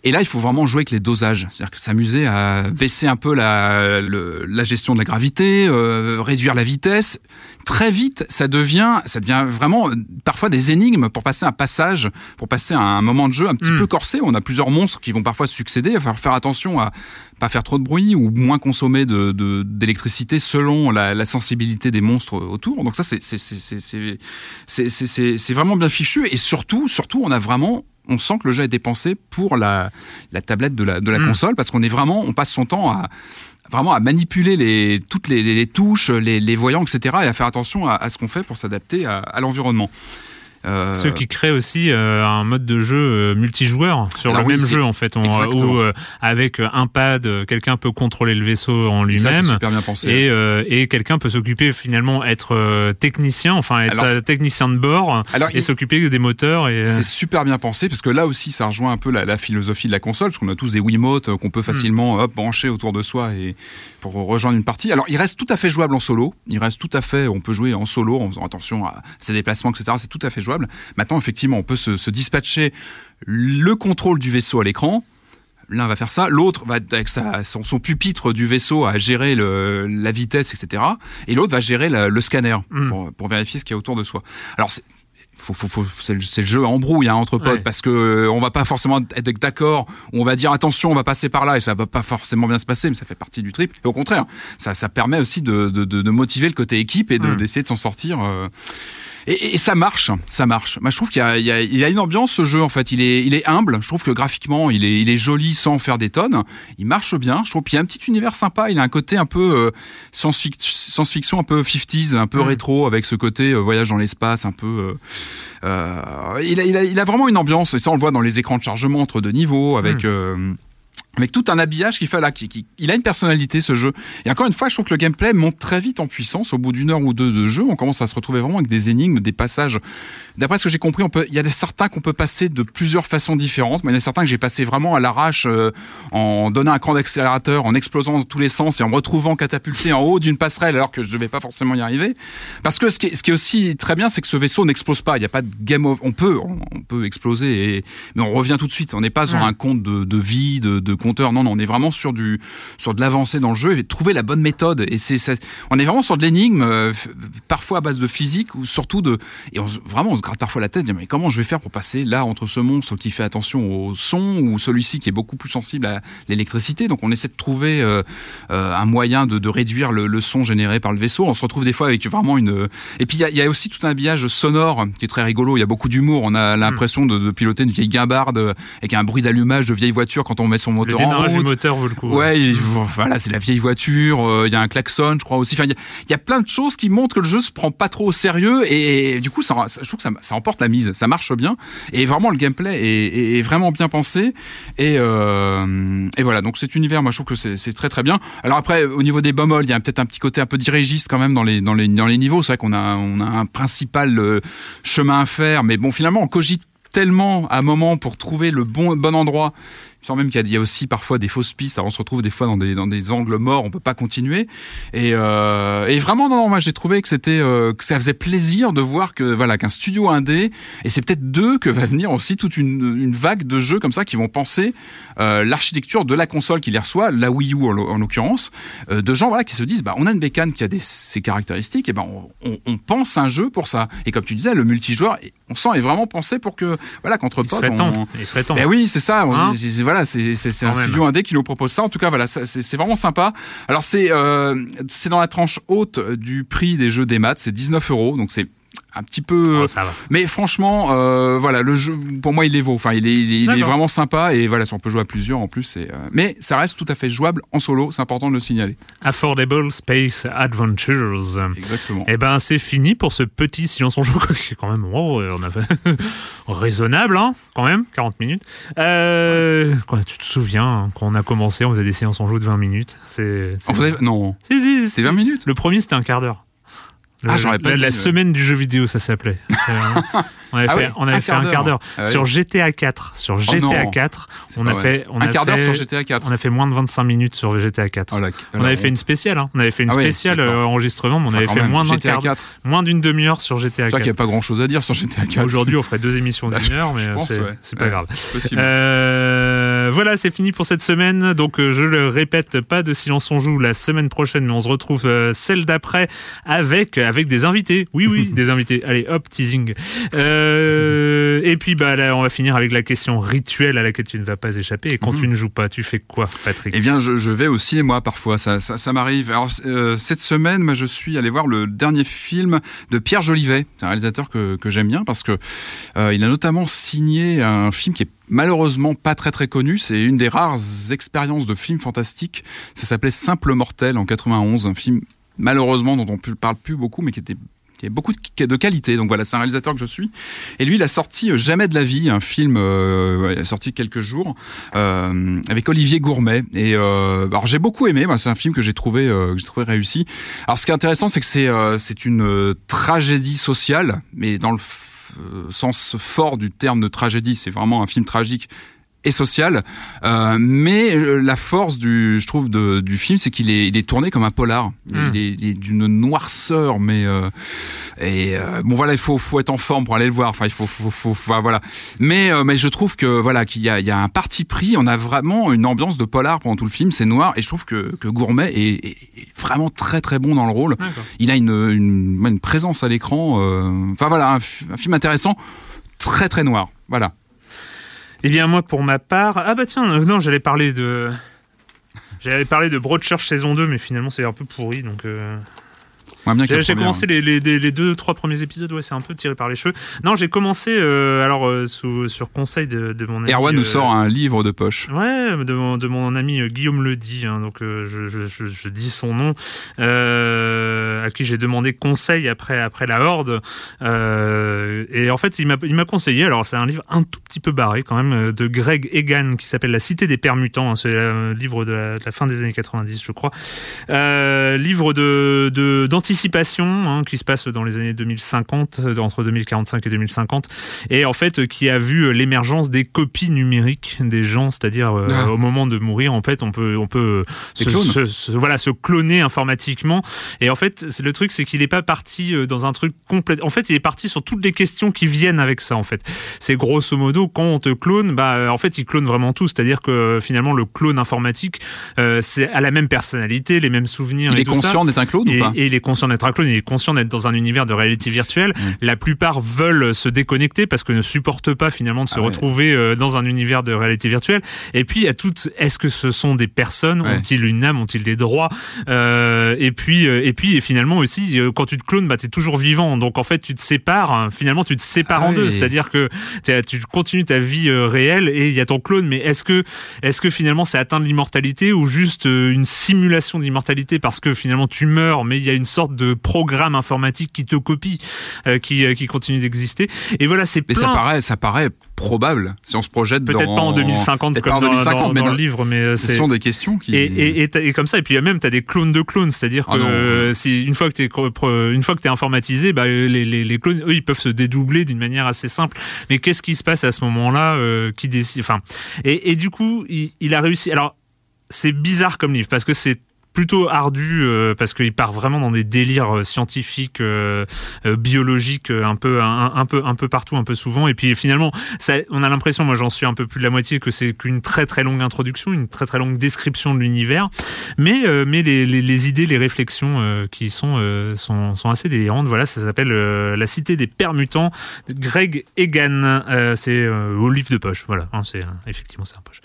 Et là, il faut vraiment jouer avec les dosages, c'est-à-dire que s'amuser à baisser un peu la, le- la gestion de la gravité, euh, réduire la vitesse. Très vite, ça devient, ça devient vraiment euh, parfois des énigmes pour passer un passage, pour passer un moment de jeu un petit
Mm.
peu corsé. On a plusieurs monstres qui vont parfois se succéder. Il va falloir faire attention à pas faire trop de bruit ou moins consommer de- de- d'électricité selon la, la sensibilité des monstres autour. Donc ça, c'est vraiment bien fichu. Et surtout, surtout, on a vraiment on sent que le jeu a été pensé pour la, la tablette de la, de la
Mm.
console parce qu'on est vraiment, on passe son temps à vraiment à manipuler les, toutes les, les- les touches, les, les voyants, etc. et à faire attention à, à ce qu'on fait pour s'adapter à, à l'environnement. Euh,
Ceux qui créent aussi euh, un mode de jeu euh, multijoueur sur
Alors
le
oui,
même jeu en fait, on- où euh, avec un pad, quelqu'un peut contrôler le vaisseau en lui-même.
super bien pensé.
Et, et quelqu'un peut s'occuper finalement être technicien, enfin être
Alors,
technicien de bord
Alors,
et
il-
s'occuper des moteurs et
C'est super bien pensé parce que là aussi ça rejoint un peu la, la philosophie de la console parce qu'on a tous des Wiimotes qu'on peut facilement hop, brancher autour de soi et pour rejoindre une partie. Alors il reste tout à fait jouable en solo. Il reste tout à fait, on peut jouer en solo en faisant attention à ses déplacements, etc. C'est tout à fait jouable. Maintenant effectivement on peut se, se dispatcher le contrôle du vaisseau à l'écran. L'un va faire ça, l'autre va avec sa, son, son pupitre du vaisseau à gérer le, la vitesse, etc. Et l'autre va gérer la- le scanner
Mm.
pour, pour vérifier ce qu'il y a autour de soi. Alors c'est le, jeu en brouille hein, entre potes
Ouais.
parce que euh, on va pas forcément être d'accord. On va dire attention, on va passer par là et ça va pas forcément bien se passer, mais ça fait partie du trip. Et au contraire, ça, ça permet aussi de, de, de, de motiver le côté équipe et de-
Mm.
d'essayer de s'en sortir. euh. Et, et ça marche, ça marche. Moi, je trouve qu'il y a, il y, y a une ambiance ce jeu en fait. Il est, il est humble. Je trouve que graphiquement, il est, il est joli sans faire des tonnes. Il marche bien. Je trouve qu'il y a un petit univers sympa. Il a un côté un peu euh, science-fic- science-fiction, un peu 50s, un peu
Mm.
rétro avec ce côté euh, voyage dans l'espace, un peu. euh, euh, il, a, il, a, il a vraiment une ambiance. Et ça, on le voit dans les écrans de chargement entre deux niveaux, avec.
Mm.
Avec tout un habillage qui fait là, qui, qui- il a une personnalité ce jeu. Et encore une fois, je trouve que le gameplay monte très vite en puissance. Au bout d'une heure ou deux de jeu, on commence à se retrouver vraiment avec des énigmes, des passages. D'après ce que j'ai compris, on peut, il y a certains qu'on peut passer de plusieurs façons différentes, mais il y en a certains que j'ai passé vraiment à l'arrache, euh, en donnant un cran d'accélérateur, en explosant dans tous les sens et en me retrouvant catapulté en haut d'une passerelle alors que je devais pas forcément y arriver. Parce que ce qui est, ce qui est aussi très bien, c'est que ce vaisseau n'explose pas. Il n'y a pas de game over. On peut, on, peut exploser, et, mais on revient tout de suite. On n'est pas sur un compte de, de vie, de, de compteur. Non, non, on est vraiment sur du, sur de l'avancée dans le jeu et trouver la bonne méthode. Et c'est, on est vraiment sur de l'énigme, euh, parfois à base de physique ou surtout de, et on, vraiment, on se gratte parfois la tête, dire, mais comment je vais faire pour passer là entre ce monstre qui fait attention au son ou celui-ci qui est beaucoup plus sensible à l'électricité? Donc on essaie de trouver euh, euh, un moyen de, de réduire le, le son généré par le vaisseau. On se retrouve des fois avec vraiment une. Et puis il y a, il y a aussi tout un habillage sonore qui est très rigolo. Il y a beaucoup d'humour. On a l'impression de, de piloter une vieille guimbarde avec un bruit d'allumage de vieille voiture quand on met son moteur
démarrage du moteur vaut le coup.
Ouais, il- voilà, c'est la vieille voiture. euh, Il y a un klaxon, je crois aussi. Enfin, il y, a- il y a plein de choses qui montrent que le jeu se prend pas trop au sérieux et, du coup, ça, ça- je trouve que ça, ça emporte la mise. Ça marche bien et vraiment le gameplay est, est- est vraiment bien pensé. Et, euh, et voilà, donc cet univers, moi, je trouve que c'est très très bien. Alors après, au niveau des bommoles, il y a peut-être un petit côté un peu dirigiste quand même dans les dans les dans les niveaux. C'est vrai qu'on a on a un principal euh, chemin à faire, mais bon, finalement, on cogite tellement à un moment pour trouver le bon bon endroit. Je sens même qu'il y a- aussi parfois des fausses pistes. Alors on se retrouve des fois dans des, angles morts, on peut pas continuer. Et, euh, vraiment, non, moi j'ai trouvé que c'était euh, que ça faisait plaisir de voir que voilà qu'un studio indé et c'est peut-être d'eux que va venir aussi toute une vague de jeux comme ça qui vont penser euh, l'architecture de la console qui les reçoit, la Wii U en, l'o- en l'occurrence, euh, de gens voilà qui se disent bah on a une bécane qui a des ces caractéristiques et ben on, on, on pense un jeu pour ça. Et comme tu disais, le multijoueur, on sent est vraiment pensé pour que voilà qu'entre
Il
potes
serait
on-
temps. Il serait temps.
ben oui, c'est ça.
Hein
voilà, c'est un
même.
studio indé qui nous propose ça. En tout cas, voilà, c'est vraiment sympa. Alors c'est euh, c'est dans la tranche haute du prix des jeux des maths, c'est 19 euros, donc c'est un petit peu.
Oh, ça va.
Mais franchement, euh, voilà, le jeu, pour moi, il les vaut. Enfin, il est, il est, il est vraiment sympa et voilà, si on peut jouer à plusieurs en plus. c'est, euh, mais ça reste tout à fait jouable en solo. C'est important de le signaler.
Affordable Space Adventures.
Exactement.
Eh ben, c'est fini pour ce petit silence en jeu qui est quand même, oh, on a fait raisonnable, hein, quand même, 40 minutes. Euh, quoi, tu te souviens, hein, quand on a commencé, on faisait des séances en jeu de 20 minutes. C'est,
fait, non,
Si, si,
c'est 20 minutes.
Le premier, c'était un quart d'heure. Le-
Ah, j'aurais pas
la,
dit,
la semaine du jeu vidéo, ça s'appelait. C'est, on avait
Ah
fait,
oui,
on avait
un
fait
quart
un quart d'heure.
Ah.
Sur GTA 4. Sur GTA
non.
4,
C'est
on a fait. On
un
a
quart d'heure sur GTA 4.
On a fait moins de 25 minutes sur GTA 4.
Oh, la-
on avait fait une spéciale, hein. on avait fait une
Ah
spéciale enregistrement, mais on
Enfin,
avait fait
même,
moins d'un
GTA
quart,
4.
moins d'une demi-heure sur GTA
C'est vrai qu'il n'y
4.
a pas grand chose à dire sur GTA 4.
Aujourd'hui, on ferait deux émissions d'une heure, mais euh, c'est
ouais.
c'est pas
Ouais,
grave.
c'est.
Euh, voilà, c'est fini pour cette semaine. Donc, euh, je le répète, pas de silence on joue la semaine prochaine, mais on se retrouve celle d'après avec avec des invités. Oui, oui, des invités. Allez, hop, teasing. Euh, et puis, bah là, on va finir avec la question rituelle à laquelle tu ne vas pas échapper. Et quand tu ne joues pas, tu fais quoi, Patrick?
Eh bien, je, je vais au cinéma parfois, ça, ça, ça m'arrive. Alors, euh, cette semaine, moi, je suis allé voir le dernier film de Pierre Jolivet, c'est un réalisateur que, que j'aime bien parce que euh, il a notamment signé un film qui est malheureusement pas très très connu. C'est une des rares expériences de film fantastique. Ça s'appelait Simple Mortel en 91, un film malheureusement dont on ne parle plus beaucoup, mais qui était qui a beaucoup de, de qualité. Donc voilà, c'est un réalisateur que je suis. Et lui, il a sorti euh, Jamais de la vie, un film euh, sorti quelques jours euh, avec Olivier Gourmet. Et euh, alors j'ai beaucoup aimé. C'est un film que j'ai trouvé que j'ai trouvé réussi. Alors ce qui est intéressant, c'est que c'est c'est une tragédie sociale, mais dans le sens fort du terme de tragédie. C'est vraiment un film tragique et social. Euh, mais euh, la force du, je trouve, de, du film, c'est qu'il est, il est tourné comme un polar. Il,
Mm.
est, il est d'une noirceur, mais euh, et euh, bon voilà, il faut, faut être en forme pour aller le voir. Enfin, il faut, faut, faut, faut- voilà. Mais, euh, mais je trouve que voilà, qu'il y a, il y a un parti pris. On a vraiment une ambiance de polar pendant tout le film. C'est noir, et je trouve que, que Gourmet est, est- vraiment très très bon dans le rôle. Il a une, une, une présence à l'écran. euh, Enfin voilà, un, un film intéressant, très très noir. Voilà.
Eh bien, moi, pour ma part. Ah, bah tiens, euh, non, j'allais parler de. J'allais parler de Broadchurch saison 2, mais finalement, c'est un peu pourri. Donc, euh, j'ai commencé les, les, les- les deux, trois premiers épisodes. Ouais, c'est un peu tiré par les cheveux. Non, j'ai commencé, euh, alors, euh, sous, sur conseil de, de mon ami.
Erwan nous
euh,
sort un livre de poche.
Ouais, de mon, de mon ami euh, Guillaume Ledy, hein, donc euh, je, je, je, je dis son nom, euh, à qui j'ai demandé conseil après, après la Horde. Euh, et en fait, il m'a il m'a conseillé, alors c'est un livre un tout petit peu barré quand même, de Greg Egan, qui s'appelle La Cité des Pères Mutants. hein, c'est un livre de la, de la fin des années 90, je crois. Euh, livre de de- d'anticipation hein, qui se passe dans les années 2050, euh, entre 2045 et 2050, et en fait euh, qui a vu euh, l'émergence des copies numériques des gens, c'est-à-dire euh,
Ah.
au moment de mourir, en fait, on peut on peut se,
clones.
se- se- voilà se cloner informatiquement. Et en fait, le truc, c'est qu'il n'est pas parti dans un truc complet. En fait, il est parti sur toutes les questions qui viennent avec ça. En fait, c'est grosso modo quand on te clone, bah en fait, il clone vraiment tout. C'est-à-dire que finalement, le clone informatique, euh, c'est à la même personnalité, les mêmes souvenirs.
Il
et
est
tout
conscient d'être un clone
Et,
ou pas?
et il est conscient d'être un clone, il est conscient d'être dans un univers de réalité virtuelle.
Mm.
La plupart veulent se déconnecter parce que ne supportent pas finalement de se
Ah
retrouver euh, dans un univers de réalité virtuelle. Et puis a toutes, est-ce que ce sont des personnes?
Ouais.
Ont-ils une âme? Ont-ils des droits? Euh, Et puis euh, et puis et finalement aussi, quand tu te clones, bah t'es toujours vivant. Donc en fait, tu te sépares. hein. finalement, tu te sépares
Ah
en deux. C'est-à-dire que tu continues ta vie réelle et il y a ton clone. Mais est-ce que est-ce que finalement c'est atteindre l'immortalité ou juste une simulation d'immortalité parce que finalement tu meurs, mais il y a une sorte de programme informatique qui te copie, euh, qui, euh, qui continue d'exister. Et voilà, c'est
Mais
plein.
ça paraît, ça paraît probable si on se projette
Peut-être
dans...
pas en 2050
Peut-être
comme
en
dans,
2050,
dans-
mais
dans
dans-
le livre, mais euh,
Ce sont des questions qui.
et, et, et, et comme ça, et puis même tu as des clones de clones, c'est-à-dire que
Ah non.
euh, si une fois que pro- une fois que t'es informatisé, bah, les, les, les clones, eux, ils peuvent se dédoubler d'une manière assez simple. Mais qu'est-ce qui se passe à ce moment-là euh, Qui décide Enfin, et, et du coup, il, il a réussi. Alors, c'est bizarre comme livre parce que c'est plutôt ardu euh, parce qu'il part vraiment dans des délires euh, scientifiques, euh, biologiques, un peu, un, peu, un peu partout, un peu souvent. Et puis finalement, on a l'impression, moi j'en suis un peu plus de la moitié, que c'est qu'une très très longue introduction, une très très longue description de l'univers. Mais, mais les, idées, les réflexions qui sont, sont, sont assez délirantes. Voilà, ça s'appelle La Cité des Pères Mutants de Greg Egan. C'est au livre de poche. Voilà, hein, c'est effectivement c'est un poche.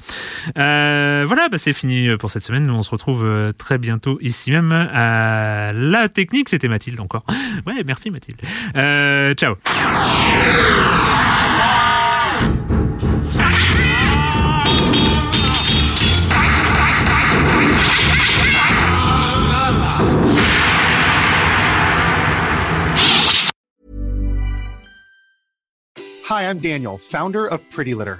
Voilà, bah, c'est fini pour cette semaine. On se retrouve très bientôt ici même à la technique. C'était Mathilde encore. Ouais, merci Mathilde. Euh, ciao.
Hi, I'm Daniel, founder of Pretty Litter.